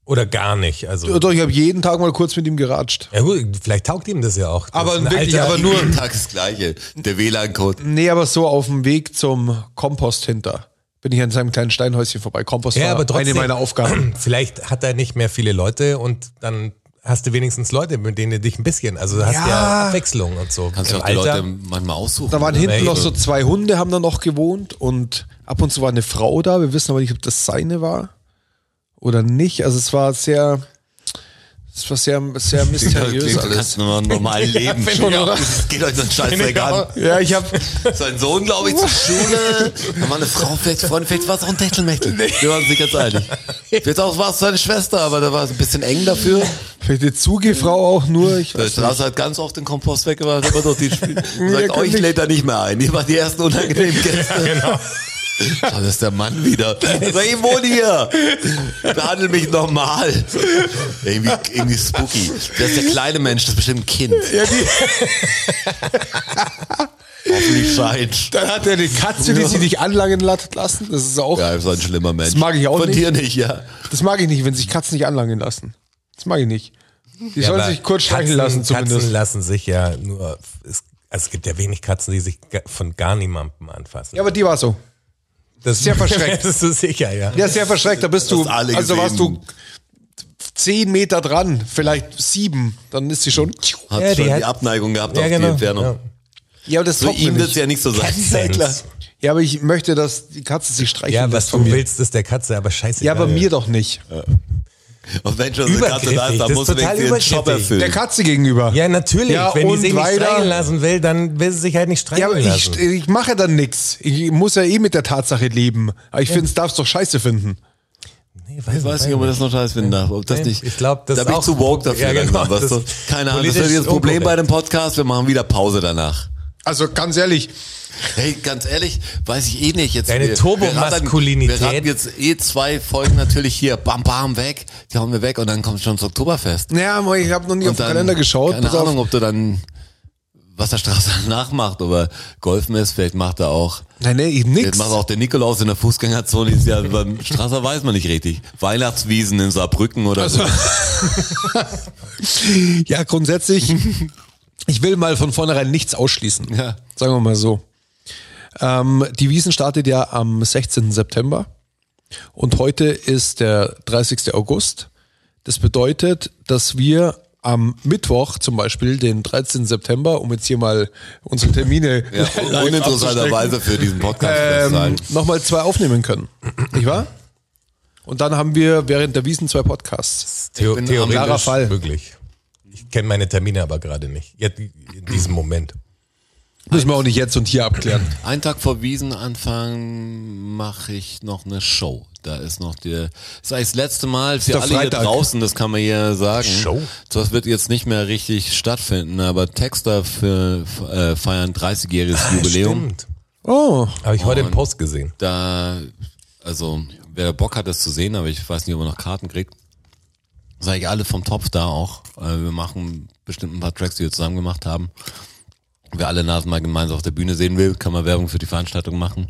Oder gar nicht? Also, Doch, ich habe jeden Tag mal kurz mit ihm geratscht. ja gut, vielleicht taugt ihm das ja auch. Das Aber wirklich, alter- aber nur- Jeden Tag das Gleiche. Der WLAN-Code. Nee, aber so auf dem Weg zum Kompost hinter. Bin ich an seinem kleinen Steinhäuschen vorbei. Kompost Ja, war aber trotzdem, eine meiner Aufgaben. Vielleicht hat er nicht mehr viele Leute und dann hast du wenigstens Leute, mit denen du dich ein bisschen, also du hast ja, Ja. Abwechslung und so. Kannst du auch die Alter, Leute manchmal aussuchen. Da waren oder? hinten noch so zwei Hunde, haben da noch gewohnt und ab und zu war eine Frau da. Wir wissen aber nicht, ob das seine war oder nicht. Also es war sehr, es war sehr, sehr mysteriös Klingt, du alles. kannst nur normal leben. wenn du- Das geht euch so ein Scheißdreck an. Ja, ich habe Sein Sohn, glaube ich, zur Schule. Da war eine Frau, vielleicht Freundin, vielleicht war es auch ein Techtelmechtel. Wir waren uns nicht ganz einig. Vielleicht auch war es seine Schwester, aber da war es ein bisschen eng dafür. vielleicht eine Zugefrau auch nur. Ich weiß nicht. Straße hat ganz oft den Kompost weggebracht, immer durch die Spiel. Sagt, oh, nicht. lädt da nicht mehr ein. Die waren die ersten unangenehmen Gäste. genau. Schau, das ist der Mann wieder. Sag, ich wohne hier. Behandle mich normal. Irgendwie, irgendwie spooky. Das ist der kleine Mensch, das ist bestimmt ein Kind. Ja, die, Hoffentlich scheint. dann hat er eine Katze, die sich nicht anlangen lassen. Das ist auch, Ja, so ein schlimmer Mensch. Das mag ich auch Von nicht. dir nicht, ja. das mag ich nicht, wenn sich Katzen nicht anlangen lassen. Das mag ich nicht. Die Ja, sollen sich kurz streicheln lassen zumindest. Katzen lassen sich ja nur, es, also es gibt ja wenig Katzen, die sich von gar niemandem anfassen. Ja, aber die war so. Das sehr verschreckt. das ist sicher, ja. Ja, sehr verschreckt. Da bist du, also warst du zehn Meter dran, vielleicht sieben, dann ist sie schon. Hat Ja, die schon die, hat- Abneigung gehabt Ja, auf genau. die Entfernung. Ja. Ja, aber das mir ihn wird ja nicht so sein. Ja, aber ich möchte, dass die Katze sich streicheln Ja, was von du mir. willst, ist der Katze aber scheiße. Ja, aber mir doch nicht. Und wenn schon so eine Katze da ist, dann das muss ist sie total wenigstens ihren Job übergriffig. Der erfüllen. Katze gegenüber. Ja, natürlich. Ja, Wenn die sich nicht weiter- streicheln lassen will, dann will sie sich halt nicht Ja, streicheln aber ich, lassen. ich mache dann nix. Ich muss ja eh mit der Tatsache leben. Aber ich finde, es darfst doch scheiße finden. Nee, Ich weiß nicht, ob man das noch scheiß finden darf. Ob das nicht, ich glaub, das da bin ich auch- zu woke dafür. Ja, genau, das Keine Ahnung, das ist jetzt das Problem bei dem Podcast. Wir machen wieder Pause danach. Also ganz ehrlich, Hey, ganz ehrlich, weiß ich eh nicht. Jetzt, Deine wir- Turbomaskulinität. Wir raten jetzt eh zwei Folgen natürlich hier, bam, bam, weg. Die hauen wir weg und dann kommt schon das Oktoberfest. naja, aber ich habe noch nie Und auf den dann- Kalender geschaut. Keine. Ahnung, ob du dann was der Straße nachmacht, aber Golfen ist, vielleicht macht er auch. Nein, nee, eben Jetzt nix. macht auch der Nikolaus in der Fußgängerzone, ist ja beim Strasser weiß man nicht richtig. Weihnachtswiesen in Saarbrücken oder so. Ja, grundsätzlich, ich will mal von vornherein nichts ausschließen. Ja. Sagen wir mal so. Ähm, die Wiesen startet ja am 16. September und heute ist der 30. August. Das bedeutet, dass wir am Mittwoch zum Beispiel, den 13. September, um jetzt hier mal unsere Termine Ja, uninteressanterweise für diesen Podcast ähm, sagen. nochmal zwei aufnehmen können. Nicht wahr? Und dann haben wir während der Wiesen zwei Podcasts. Theoretisch klarer Fall. möglich. Ich kenne meine Termine aber gerade nicht. Jetzt, in diesem Moment. Müssen wir auch nicht jetzt und hier abklären. Einen Tag vor Wiesenanfang mache ich noch eine Show. Da ist noch der, das ist eigentlich das letzte Mal für alle Freitag. hier draußen, das kann man hier sagen. Show? Das wird jetzt nicht mehr richtig stattfinden, aber Texter für, äh, feiern 30-jähriges Jubiläum. Stimmt. Oh, Habe ich heute im Post gesehen. Da, also, wer Bock hat, das zu sehen, aber ich weiß nicht, ob man noch Karten kriegt. Seid ihr alle vom Topf da auch. Äh, Wir machen bestimmt ein paar Tracks, die wir zusammen gemacht haben. Wer alle Nasen mal gemeinsam auf der Bühne sehen will, kann mal Werbung für die Veranstaltung machen.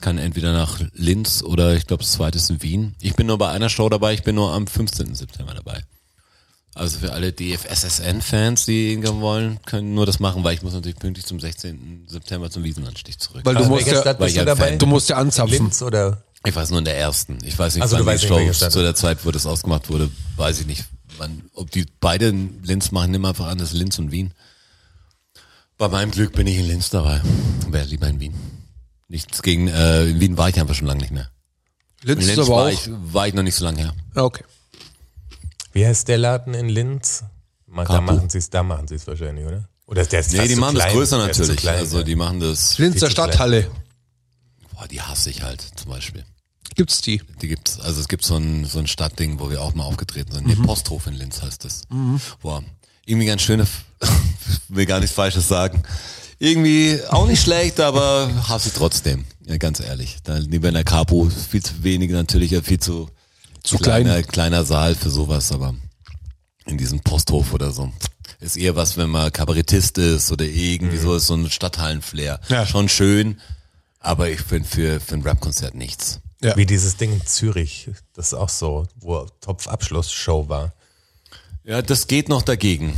Kann entweder nach Linz oder ich glaube das zweite ist in Wien. Ich bin nur bei einer Show dabei, ich bin nur am 15. September dabei. Also für alle DFSSN-Fans, die irgendwann wollen, können nur das machen, weil ich muss natürlich pünktlich zum 16. September zum Wiesenanstich zurück. weil du Aus musst ja, weil bist ich du dabei? Fan du musst ja anzapfen. Linz oder? Ich weiß nur in der ersten. Ich weiß nicht, Also, wann die nicht, Stadt zu das der Zeit, wo das ausgemacht wurde, weiß ich nicht. Wann, ob die beide in Linz machen, nimm einfach an, das ist Linz und Wien. Bei meinem Glück bin ich in Linz dabei. Wäre lieber in Wien. Nichts gegen, äh, in Wien war ich einfach schon lange nicht mehr. In Linz ist Linz aber war auch. ich, war ich noch nicht so lange her. Ja, okay. Wie heißt der Laden in Linz? Ma- Da machen sie es, da machen sie es wahrscheinlich, oder? Oder ist der ist Nee, die machen das klein. größer ist zu natürlich. klein, also die machen das, Linzer. Stadthalle. boah, die hasse ich halt zum Beispiel. Gibt's die? Die gibt's, also es gibt so ein, so ein Stadtding, wo wir auch mal aufgetreten sind. Nee, Posthof in Linz heißt das. Boah, irgendwie ganz schöne, will gar nichts Falsches sagen. Irgendwie auch nicht schlecht, aber hasse ich trotzdem. Ja, ganz ehrlich. Da lieber in der Capo, viel zu wenig natürlich, viel zu, Zu klein. kleiner, kleiner Saal für sowas, aber in diesem Posthof oder so. Ist eher was, wenn man Kabarettist ist oder irgendwie so ist so ein Stadthallenflair. Ja. Schon schön, aber ich finde für, für ein Rap-Konzert nichts. Ja. Wie dieses Ding in Zürich, das ist auch so, wo Topf-Abschlussshow war. Ja, das geht noch dagegen.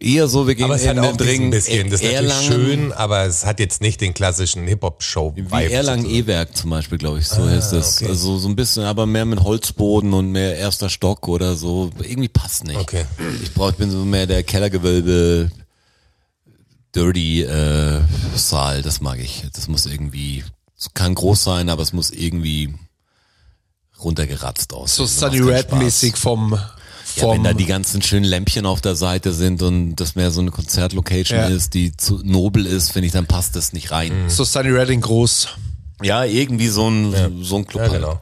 Eher so, wir gehen Aber es in hat den auch diesen Ring. bisschen, das ist natürlich Erlangen, schön, aber es hat jetzt nicht den klassischen Hip-Hop-Show-Vibe. Wie Erlangen-E-Werk zum Beispiel, glaube ich, so ist das. okay. Also so ein bisschen, aber mehr mit Holzboden und mehr erster Stock oder so. Irgendwie passt nicht. Okay. Ich brauche, ich bin so mehr der Kellergewölbe, Dirty äh, Saal, das mag ich. Das muss irgendwie, es kann groß sein, aber es muss irgendwie runtergeratzt aussehen. So Sunny macht keinen Red Spaß. mäßig vom, Ja, wenn da die ganzen schönen Lämpchen auf der Seite sind und das mehr so eine Konzertlocation Ja. ist, die zu nobel ist, finde ich, dann passt das nicht rein. so Sunny Red in groß. Ja, irgendwie so ein, so ein Club. Ja, halt. genau.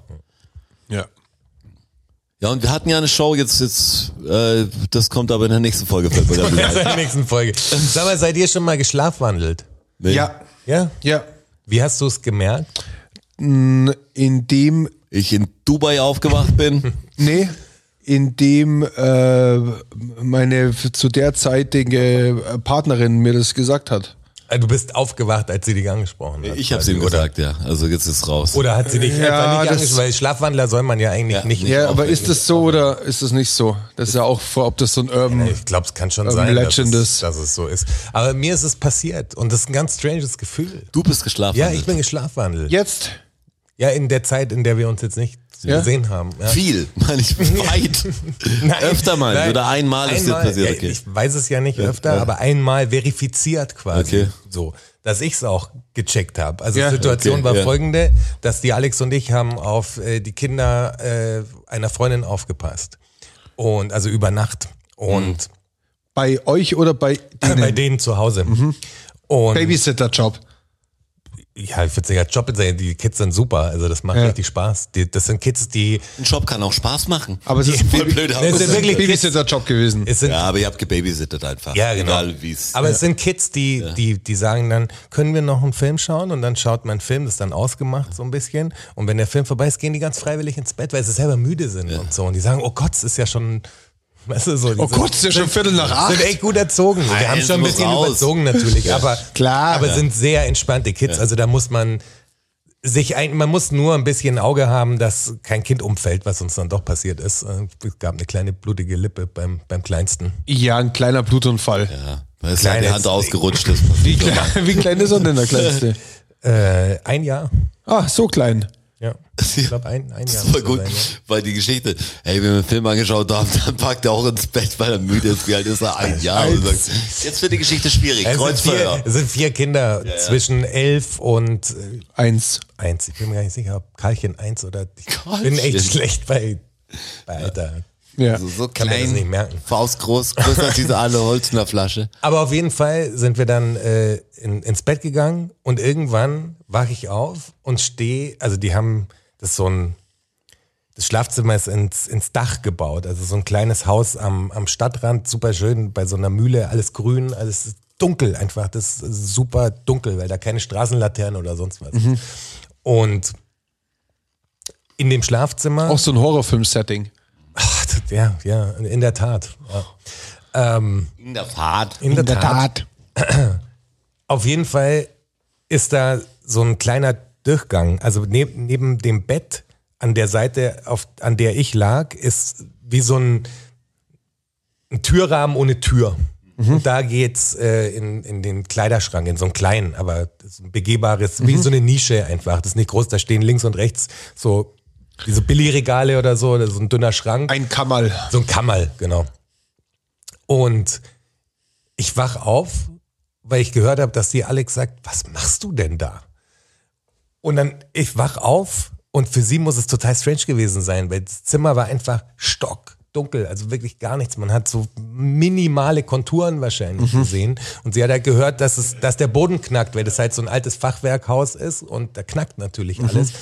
Ja. Ja, und wir hatten ja eine Show jetzt, jetzt, äh, das kommt aber in der nächsten Folge. in der nächsten Folge. Sag mal, seid ihr schon mal geschlafwandelt? Nee. Ja. Ja? Ja. Wie hast du es gemerkt? In dem, Ich in Dubai aufgewacht bin. nee, in dem äh, meine zu derzeitige Partnerin mir das gesagt hat. Äh, Du bist aufgewacht, als sie dich angesprochen hat. Ich habe quasi, ihm gesagt, ja. Also jetzt ist raus. Oder hat sie dich Ja, einfach nicht das- angesprochen? Weil Schlafwandler soll man ja eigentlich Ja, nicht. nicht Ja, aber ist das so oder ist das nicht so? Das ist ja auch vor, ob das so ein Urban. Ich glaube, es kann schon Ähm, sein, dass Legend es, ist. dass es so ist. Aber mir ist es passiert und das ist ein ganz stranges Gefühl. Du bist geschlafen. Ja, ich bin geschlafwandelt. Jetzt? Ja, in der Zeit, in der wir uns jetzt nicht Ja? gesehen haben. Ja. Viel, meine ich weit. Nein, Öfter mal nein, oder einmal ist dir passiert, ja, okay. Ich weiß es ja nicht öfter, aber einmal verifiziert quasi. Okay. So, dass ich es auch gecheckt habe. Also Ja. die Situation Okay, war ja. folgende, dass die Alex und ich haben auf äh, die Kinder äh, einer Freundin aufgepasst. Und also über Nacht. Und Bei euch oder bei denen? bei denen zu Hause. Und Babysitter-Job. Ja, ich würde sagen, Job sein, die Kids sind super. Also das macht Ja. richtig Spaß. Die, das sind Kids, die Ein Job kann auch Spaß machen. Aber es ist ein voll blöd Es aus. sind Das ist ein wirklich Babysitter-Job gewesen. es sind Ja, aber ihr habt gebabysittet einfach. Ja, genau. Egal. Aber es sind Kids, die, die, die sagen dann, können wir noch einen Film schauen? Und dann schaut man einen Film, das ist dann ausgemacht so ein bisschen. Und wenn der Film vorbei ist, gehen die ganz freiwillig ins Bett, weil sie selber müde sind und so. Und die sagen, oh Gott, es ist ja schon, weißt du, so. Oh Gott, es ist ja schon Viertel nach acht. Sind echt gut erzogen. Wir haben schon ein bisschen raus. überzogen natürlich, aber, Klar. aber sind sehr entspannte Kids. Also da muss man sich ein, man muss nur ein bisschen Auge haben, dass kein Kind umfällt, was uns dann doch passiert ist. Äh, Es gab eine kleine blutige Lippe beim, beim Kleinsten. Ja, ein kleiner Blutunfall. ja, weil es Kleines- die Hand ausgerutscht ist. Wie, klein, wie klein ist er denn, der Kleinste? Äh, ein Jahr. Ah, so klein. Ja. Ich glaube, ein, ein Jahr. Das war gut, sein, ja. weil die Geschichte, hey, wenn wir einen Film angeschaut haben, dann packt er auch ins Bett, weil er müde ist. Wie alt ist er? Ein Jahr. Und sagt, jetzt wird die Geschichte schwierig. Es sind, Kreuzfeuer. vier, es sind vier Kinder zwischen elf und äh, Eins. eins. Ich bin mir gar nicht sicher, ob Karlchen eins oder ich Karlchen. bin echt schlecht bei, bei Alter. Ja. Also so Kann mir das klein, nicht merken. faustgroß, größer als diese alle Holzner Flasche. Aber auf jeden Fall sind wir dann äh, in, ins Bett gegangen und irgendwann wache ich auf und stehe, also die haben das so ein, das Schlafzimmer ist ins, ins Dach gebaut, also so ein kleines Haus am, am Stadtrand, super schön, bei so einer Mühle, alles grün, alles dunkel einfach, das ist super dunkel, weil da keine Straßenlaterne oder sonst was. Und in dem Schlafzimmer. Auch so ein Horrorfilm-Setting. Ach, ja, ja, in der Tat. Ja. Ähm, In der Fahrt. in, der, Tat. Auf jeden Fall ist da so ein kleiner Durchgang. Also neben, neben dem Bett an der Seite, auf, an der ich lag, ist wie so ein, ein Türrahmen ohne Tür. Und da geht's äh, in, in den Kleiderschrank, in so einen kleinen, aber ein begehbares, wie so eine Nische einfach. Das ist nicht groß, da stehen links und rechts so diese Billigregale oder so, oder so ein dünner Schrank. Ein Kammerl. So ein Kammerl, genau. Und ich wach auf, weil ich gehört habe, dass die Alex sagt, was machst du denn da? Und dann, ich wach auf und für sie muss es total strange gewesen sein, weil das Zimmer war einfach stockdunkel, also wirklich gar nichts. Man hat so minimale Konturen wahrscheinlich gesehen. Und sie hat halt gehört, dass, es, dass der Boden knackt, weil das halt so ein altes Fachwerkhaus ist und da knackt natürlich alles.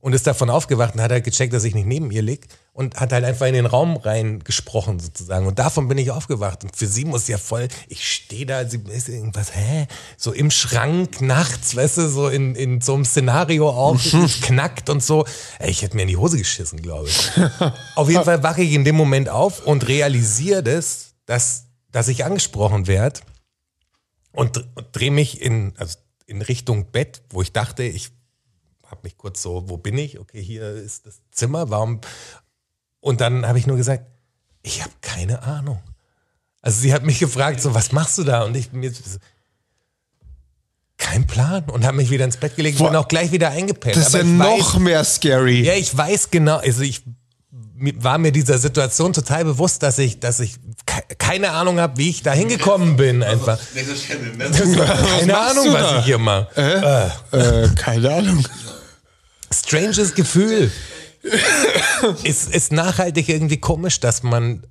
Und ist davon aufgewacht und hat halt gecheckt, dass ich nicht neben ihr lieg und hat halt einfach in den Raum rein gesprochen sozusagen. Und davon bin ich aufgewacht. Und für sie muss ja voll, ich stehe da, sie ist irgendwas, hä? So im Schrank nachts, weißt du, so in, in so einem Szenario auch, es knackt und so. Ey, ich hätte mir in die Hose geschissen, glaube ich. Auf jeden Fall wache ich in dem Moment auf und realisiere das, dass dass ich angesprochen werde und, und drehe mich in, also in Richtung Bett, wo ich dachte, ich habe mich kurz so, wo bin ich? Okay, hier ist das Zimmer, warum? Und dann habe ich nur gesagt, ich habe keine Ahnung. Also sie hat mich gefragt, so, was machst du da? Und ich mir so, kein Plan und habe mich wieder ins Bett gelegt und Boah. bin auch gleich wieder eingepennt. Das ist ja noch weiß, mehr scary. ja, ich weiß genau, also ich war mir dieser Situation total bewusst, dass ich, dass ich ke keine Ahnung habe, wie ich da hingekommen bin. Einfach. Keine machst Ahnung, du was ich hier mache. Äh, keine Ahnung. Stranges Gefühl. ist, ist nachhaltig irgendwie komisch, dass man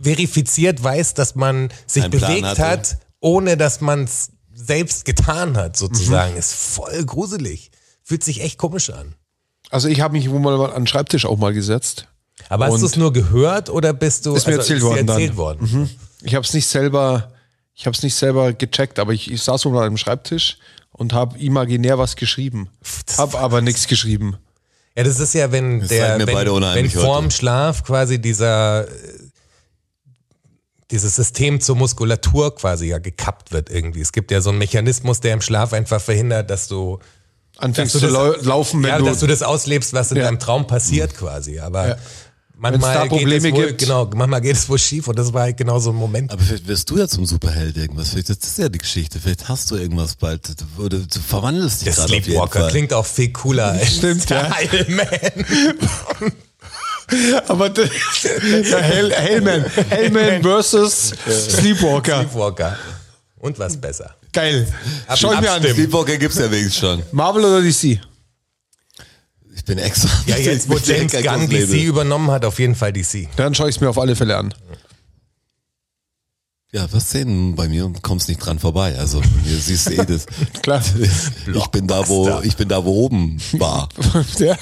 verifiziert weiß, dass man sich Einen Plan bewegt hat, ohne dass man es selbst getan hat, sozusagen. Ist voll gruselig. Fühlt sich echt komisch an. Also ich habe mich wohl mal an den Schreibtisch auch mal gesetzt. Aber hast du es nur gehört oder bist du Ist mir erzählt dir worden dann. erzählt worden? Ich habe es nicht selber, ich habe es nicht selber gecheckt, aber ich, ich saß wohl mal am Schreibtisch und habe imaginär was geschrieben. Hab aber nichts geschrieben. Ja, das ist ja, wenn Das der, wenn, wenn vorm heute. Schlaf quasi dieser, äh, dieses System zur Muskulatur quasi ja gekappt wird irgendwie. Es gibt ja so einen Mechanismus, der im Schlaf einfach verhindert, dass du, Anfängst dass zu du das, laufen, wenn ja, du, dass du das auslebst, was in Ja. deinem Traum passiert quasi. Aber Ja. Manchmal da Probleme geht es wohl, gibt. genau, manchmal geht es wohl schief und das war halt genau so ein Moment. Aber vielleicht wirst du ja zum Superheld irgendwas. Vielleicht das ist ja die Geschichte. Vielleicht hast du irgendwas bald. Oder du verwandelst dich Der gerade auf jeden Sleepwalker Fall. klingt auch viel cooler als Stimmt, der ja. Iron Man. aber der, der Hell, Hellman, Hellman versus Sleepwalker. Sleepwalker. Und was besser. Geil. Ab- Schau ich mir an. Sleepwalker gibt's ja wenigstens schon. Marvel oder DC? Ich bin extra. Ja, jetzt, wo James Gunn DC übernommen hat, auf jeden Fall DC. Dann schaue ich es mir auf alle Fälle an. Ja, was sehen bei mir und kommst nicht dran vorbei. Also hier siehst du eh das. Klar. Ich bin da, wo ich bin da, wo oben war. Ja,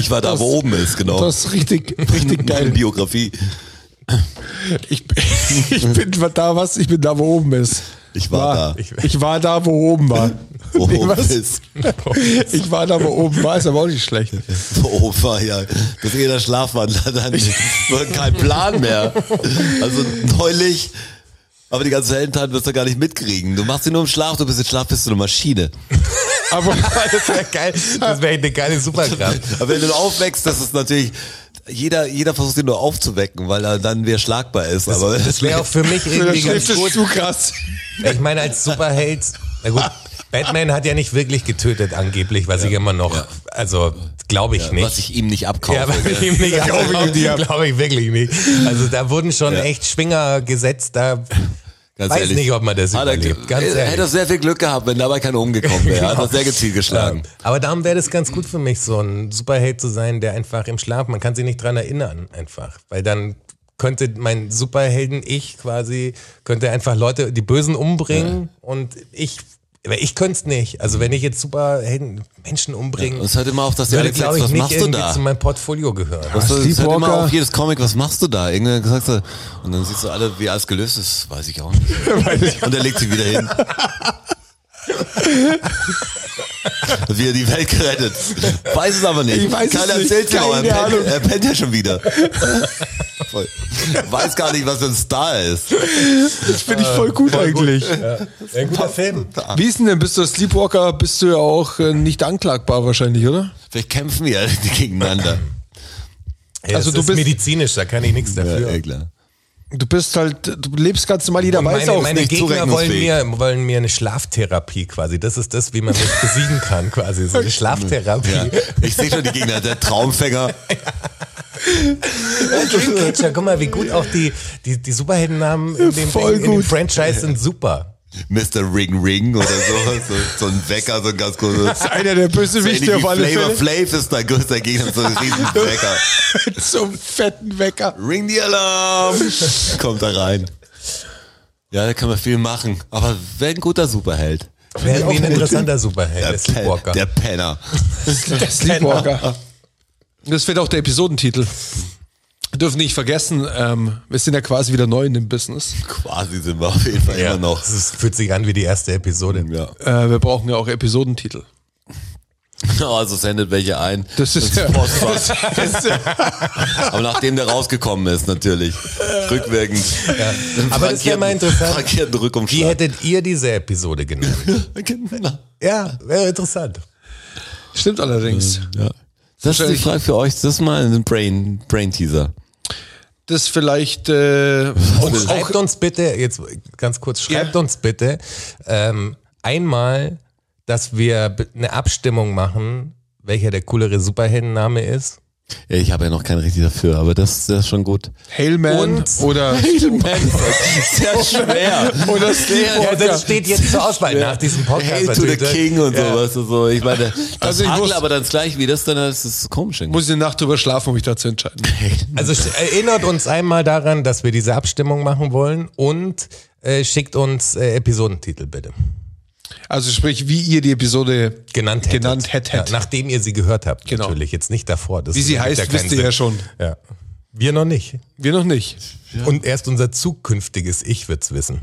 Ich war da, wo oben ist, genau. das ist richtig, richtig geil. Biografie. Ich, ich bin da, was? Ich bin da, wo oben ist. Ich war da. Ich, ich war da, wo oben war. Wo Nee, oben ist. Ich war da, wo oben war, ist aber auch nicht schlecht. Wo oben war, ja. Dass jeder Schlafwandler dann kein Plan mehr. Also neulich. Aber die ganze Heldentat wirst du gar nicht mitkriegen. Du machst sie nur im Schlaf, du bist im Schlaf, bist du eine Maschine. Aber das wäre geil. Das wäre eine geile Superkraft. Aber wenn du aufwächst, das ist natürlich, jeder, jeder versucht ihn nur aufzuwecken, weil er dann wer schlagbar ist. Aber Das wäre auch für mich irgendwie ganz gut. zu krass. Ich meine, als Superheld, na gut, Batman hat ja nicht wirklich getötet, angeblich, was ich immer noch, also glaube ich nicht. was ich ihm nicht abkaufe. ja, was ich ihm nicht Glaube ich ihm nicht ab. glaube ich wirklich nicht. Also da wurden schon echt Schwinger gesetzt, da Ganz weiß ehrlich. nicht, ob man das Hat er, überlebt. Er ehrlich. hätte sehr viel Glück gehabt, wenn dabei keiner umgekommen wäre. Hat er sehr gezielt geschlagen. Aber darum wäre das ganz gut für mich, so ein Superheld zu sein, der einfach im Schlaf, man kann sich nicht dran erinnern, einfach. Weil dann könnte mein Superhelden-Ich quasi, könnte einfach Leute, die Bösen umbringen und ich, aber ich könnte es nicht. Also wenn ich jetzt Superhelden, Menschen umbringen, Und es hört immer auf, dass die würde, glaube sagt, ich, was nicht machst du irgendwie da? zu meinem Portfolio gehören. Das, das hört immer auf jedes Comic, was machst du da? Irgendwann sagst du, und dann siehst du alle, wie alles gelöst ist, weiß ich auch nicht. Und er legt sie wieder hin. Wie er die Welt gerettet. Weiß es aber nicht. Ich weiß es Keiner nicht. erzählt ja auch. Er pennt, er pennt ja schon wieder. Voll. Weiß gar nicht, was für ein Star ist. Das finde ich voll gut eigentlich. Ein guter Film. Wie ist denn denn, bist du Sleepwalker, bist du ja auch äh, nicht anklagbar wahrscheinlich, oder? Vielleicht kämpfen wir gegeneinander. Ja, Also das du ist bist- medizinisch, da kann ich nichts dafür. Ja, eh klar. Du bist halt, du lebst ganz normal, jeder Und weiß meine, auch meine nicht. Gegner wollen mir, wollen mir eine Schlaftherapie quasi. Das ist das, wie man mich besiegen kann, quasi. So eine Schlaftherapie. Ja. Ich sehe schon die Gegner, der Traumfänger. Dreamcatcher, guck mal, wie gut auch die, die, die Superheldennamen in dem, Voll in dem. Franchise sind super. Mr. Ring Ring oder so, so, so ein Wecker, so ein ganz großes. Einer der So Bösewichte ähnlich auf alle Flavor Fälle. Flav ist dein größter Gegner, so ein riesen Wecker. So einem fetten Wecker. Ring the Alarm! Kommt da rein. Ja, da kann man viel machen, aber wäre ein guter Superheld. Irgendwie ein interessanter Superheld, der Pen- Sleepwalker. der Penner. Der Sleepwalker. Das wird auch der Episodentitel. Wir dürfen nicht vergessen, ähm, wir sind ja quasi wieder neu in dem Business. Quasi sind wir auf jeden Fall ja, immer noch. Ist, fühlt sich an wie die erste Episode. Ja. Äh, wir brauchen ja auch Episodentitel. Also sendet welche ein. Das ist ja, Postfach. das ist ja Aber nachdem der rausgekommen ist, natürlich. Rückwirkend. Aber das wäre mal interessant. Wie hättet ihr diese Episode genannt? Genau. ja, wäre interessant. stimmt allerdings. Ja. Das ist die Frage für euch. Das ist mal ein Brain, Brain Teaser. Das vielleicht äh, Und schreibt uns bitte, jetzt ganz kurz, schreibt Ja. uns bitte ähm, einmal, dass wir eine Abstimmung machen, welcher der coolere Superheldenname ist. Ich habe ja noch keinen richtig dafür, aber das, das ist schon gut. Hailman Und- oder Sehr schwer. oder Ja, das steht jetzt zur Auswahl nach diesem Podcast. Hail to the natürlich. King und Ja. so, weißt du, so. Ich meine, das Also ich Hagel muss- aber dann gleich wie das dann, das ist komisch. irgendwie. Muss ich eine Nacht drüber schlafen, um mich da zu entscheiden. Also erinnert uns einmal daran, dass wir diese Abstimmung machen wollen und äh, schickt uns äh, Episodentitel bitte. Also sprich, wie ihr die Episode Genannt hättet. Genannt hättet. Ja, nachdem ihr sie gehört habt, Genau. natürlich. Jetzt nicht davor. Das Wie sie heißt, wisst ihr ja schon. Ja. Wir noch nicht. Wir noch nicht. Und erst unser zukünftiges Ich wird's wissen.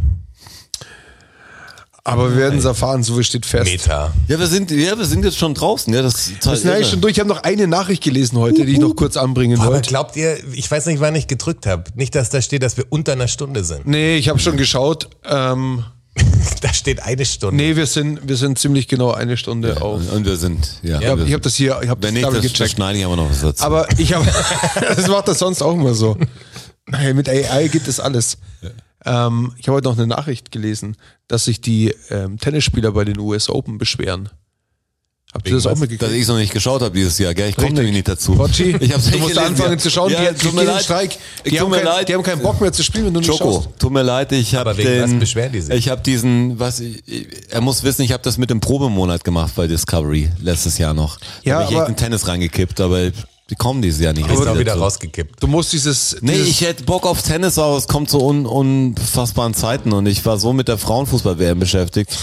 Aber wir werden es erfahren, so viel steht fest. Meta. Ja, wir sind, ja, wir sind jetzt schon draußen, ja, das ist Wir sind eigentlich schon durch. Ich habe noch eine Nachricht gelesen heute, die ich noch kurz anbringen Aber wollte. glaubt ihr, ich weiß nicht, wann ich gedrückt habe. Nicht, dass da steht, dass wir unter einer Stunde sind. Nee, ich habe schon geschaut. Ähm, Da steht eine Stunde. nee, wir sind, wir sind ziemlich genau eine Stunde auf. Und, und wir sind, ja. Ich habe wir hab das hier, ich habe das nicht, das, ich das gecheckt. schneide ich aber noch was dazu. Aber ich habe, das macht das sonst auch immer so. Hey, mit AI geht das alles. Ähm, ich habe heute noch eine Nachricht gelesen, dass sich die ähm, Tennisspieler bei den US Open beschweren. Habt ihr das auch mitgekriegt? dass ich es noch nicht geschaut habe dieses Jahr, gell? Ich komme nämlich nicht dazu. Bocci, ich hab's du nicht musst gelesen, anfangen ja. zu schauen, Ja, die, die tut mir gehen leid. Streik. Die, tut haben mir kein, leid. die haben keinen Bock mehr zu spielen, wenn du nicht Joko, schaust. tut mir leid, ich habe den, was beschweren die sich? Ich habe diesen, was ich, er muss wissen, ich habe das mit dem Probemonat gemacht bei Discovery letztes Jahr noch. Da Ja, hab ich echt in Tennis reingekippt, aber die kommen dieses Jahr nicht. Ist auch wieder dazu. rausgekippt. Du musst dieses, Nee, dieses ich hätte Bock auf Tennis, aber es kommt zu un, unfassbaren Zeiten und ich war so mit der Frauenfußball-WM beschäftigt.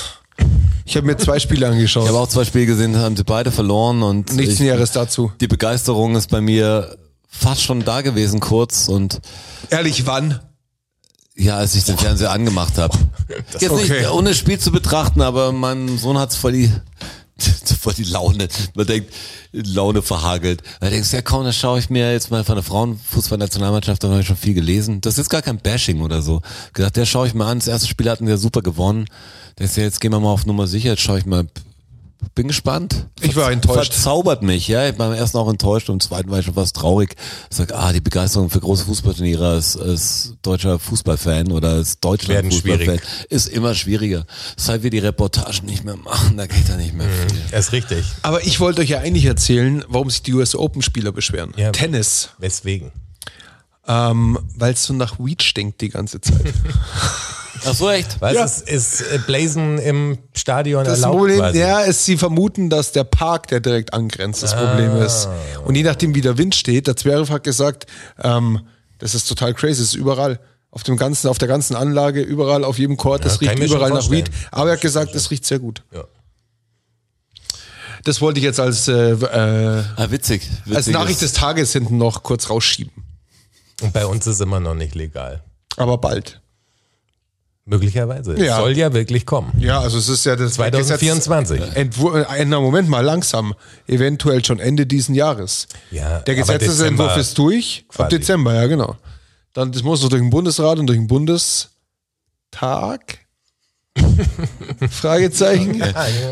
Ich habe mir zwei Spiele angeschaut. Ich habe auch zwei Spiele gesehen, haben sie beide verloren und Nichts ich, Näheres dazu. die Begeisterung ist bei mir fast schon da gewesen kurz und Ehrlich, wann? ja, als ich den Fernseher angemacht habe. Jetzt okay. nicht ohne Spiel zu betrachten, aber mein Sohn hat's voll die voll die Laune. Man denkt, Laune verhagelt. Da denkst du, ja komm, das schaue ich mir jetzt mal von der Frauenfußballnationalmannschaft, da habe ich schon viel gelesen. Das ist gar kein Bashing oder so. Gedacht, der schaue ich mir an, das erste Spiel hatten wir super gewonnen. Denkst du, jetzt gehen wir mal auf Nummer sicher, jetzt schaue ich mal. Bin gespannt. Ich war enttäuscht. Verzaubert mich, ja. Beim ersten auch enttäuscht, und beim zweiten war ich schon fast traurig. Ich sag, ah, die Begeisterung für große Fußballturniere als, als deutscher Fußballfan oder als Deutschland Fußballfan ist immer schwieriger. Seit wir die Reportagen nicht mehr machen, da geht da nicht mehr viel. Er ist richtig. Aber ich wollte euch ja eigentlich erzählen, warum sich die US Open Spieler beschweren. Ja. Tennis. Weswegen? Ähm, Weil es so nach Weed stinkt die ganze Zeit. Ach so, echt? Was Ja. ist, ist äh, Blazen im Stadion Das erlaubt Problem, quasi? ja, ist, sie vermuten, dass der Park, der direkt angrenzt, das Problem Ah. ist. Und je nachdem, wie der Wind steht, der Zverev hat gesagt, ähm, das ist total crazy, es ist überall. Auf dem ganzen, auf der ganzen Anlage, überall, auf jedem Court, das kann riecht überall nach Weed. Aber er hat gesagt, es riecht sehr gut. Ja. Das wollte ich jetzt als, äh, äh, Ah, witzig. witzig als Nachricht des ist- Tages hinten noch kurz rausschieben. Und bei uns ist immer noch nicht legal. Aber bald. Möglicherweise. Es Ja. soll ja wirklich kommen. Ja, also es ist ja das 2024. Gesetz- Entwu äh, na, Moment mal, langsam. Eventuell schon Ende diesen Jahres. Ja, Der Gesetzesentwurf ist durch. Ab quasi. Dezember, ja, genau. Dann, das muss noch durch den Bundesrat und durch den Bundestag. Fragezeichen.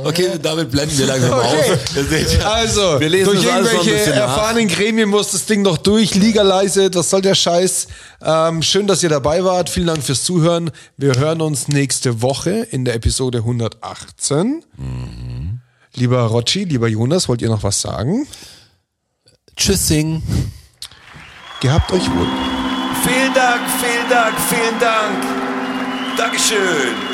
Okay, damit blenden wir langsam Okay. auf. Ihr seht ja, Also, wir lesen durch irgendwelche bisschen nach. erfahrenen Gremien muss das Ding noch durch, legalisiert, was soll der Scheiß. Ähm, schön, dass ihr dabei wart, vielen Dank fürs Zuhören. Wir hören uns nächste Woche in der Episode 118. Mhm. Lieber Rocci, lieber Jonas, wollt ihr noch was sagen? Tschüssing. Gehabt euch wohl. Vielen Dank, vielen Dank, vielen Dank. Dankeschön.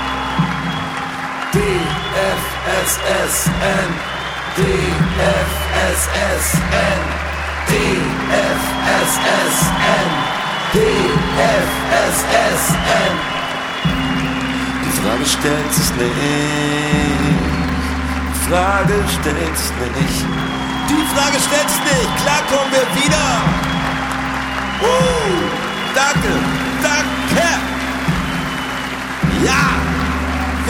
DFSSN DFSSN, DFSSN, DFSSN. Die Frage stellt sich nicht. Die Frage stellt sich nicht. Die Frage stellt sich nicht. Klar kommen wir wieder. Uh, danke, danke. Ja,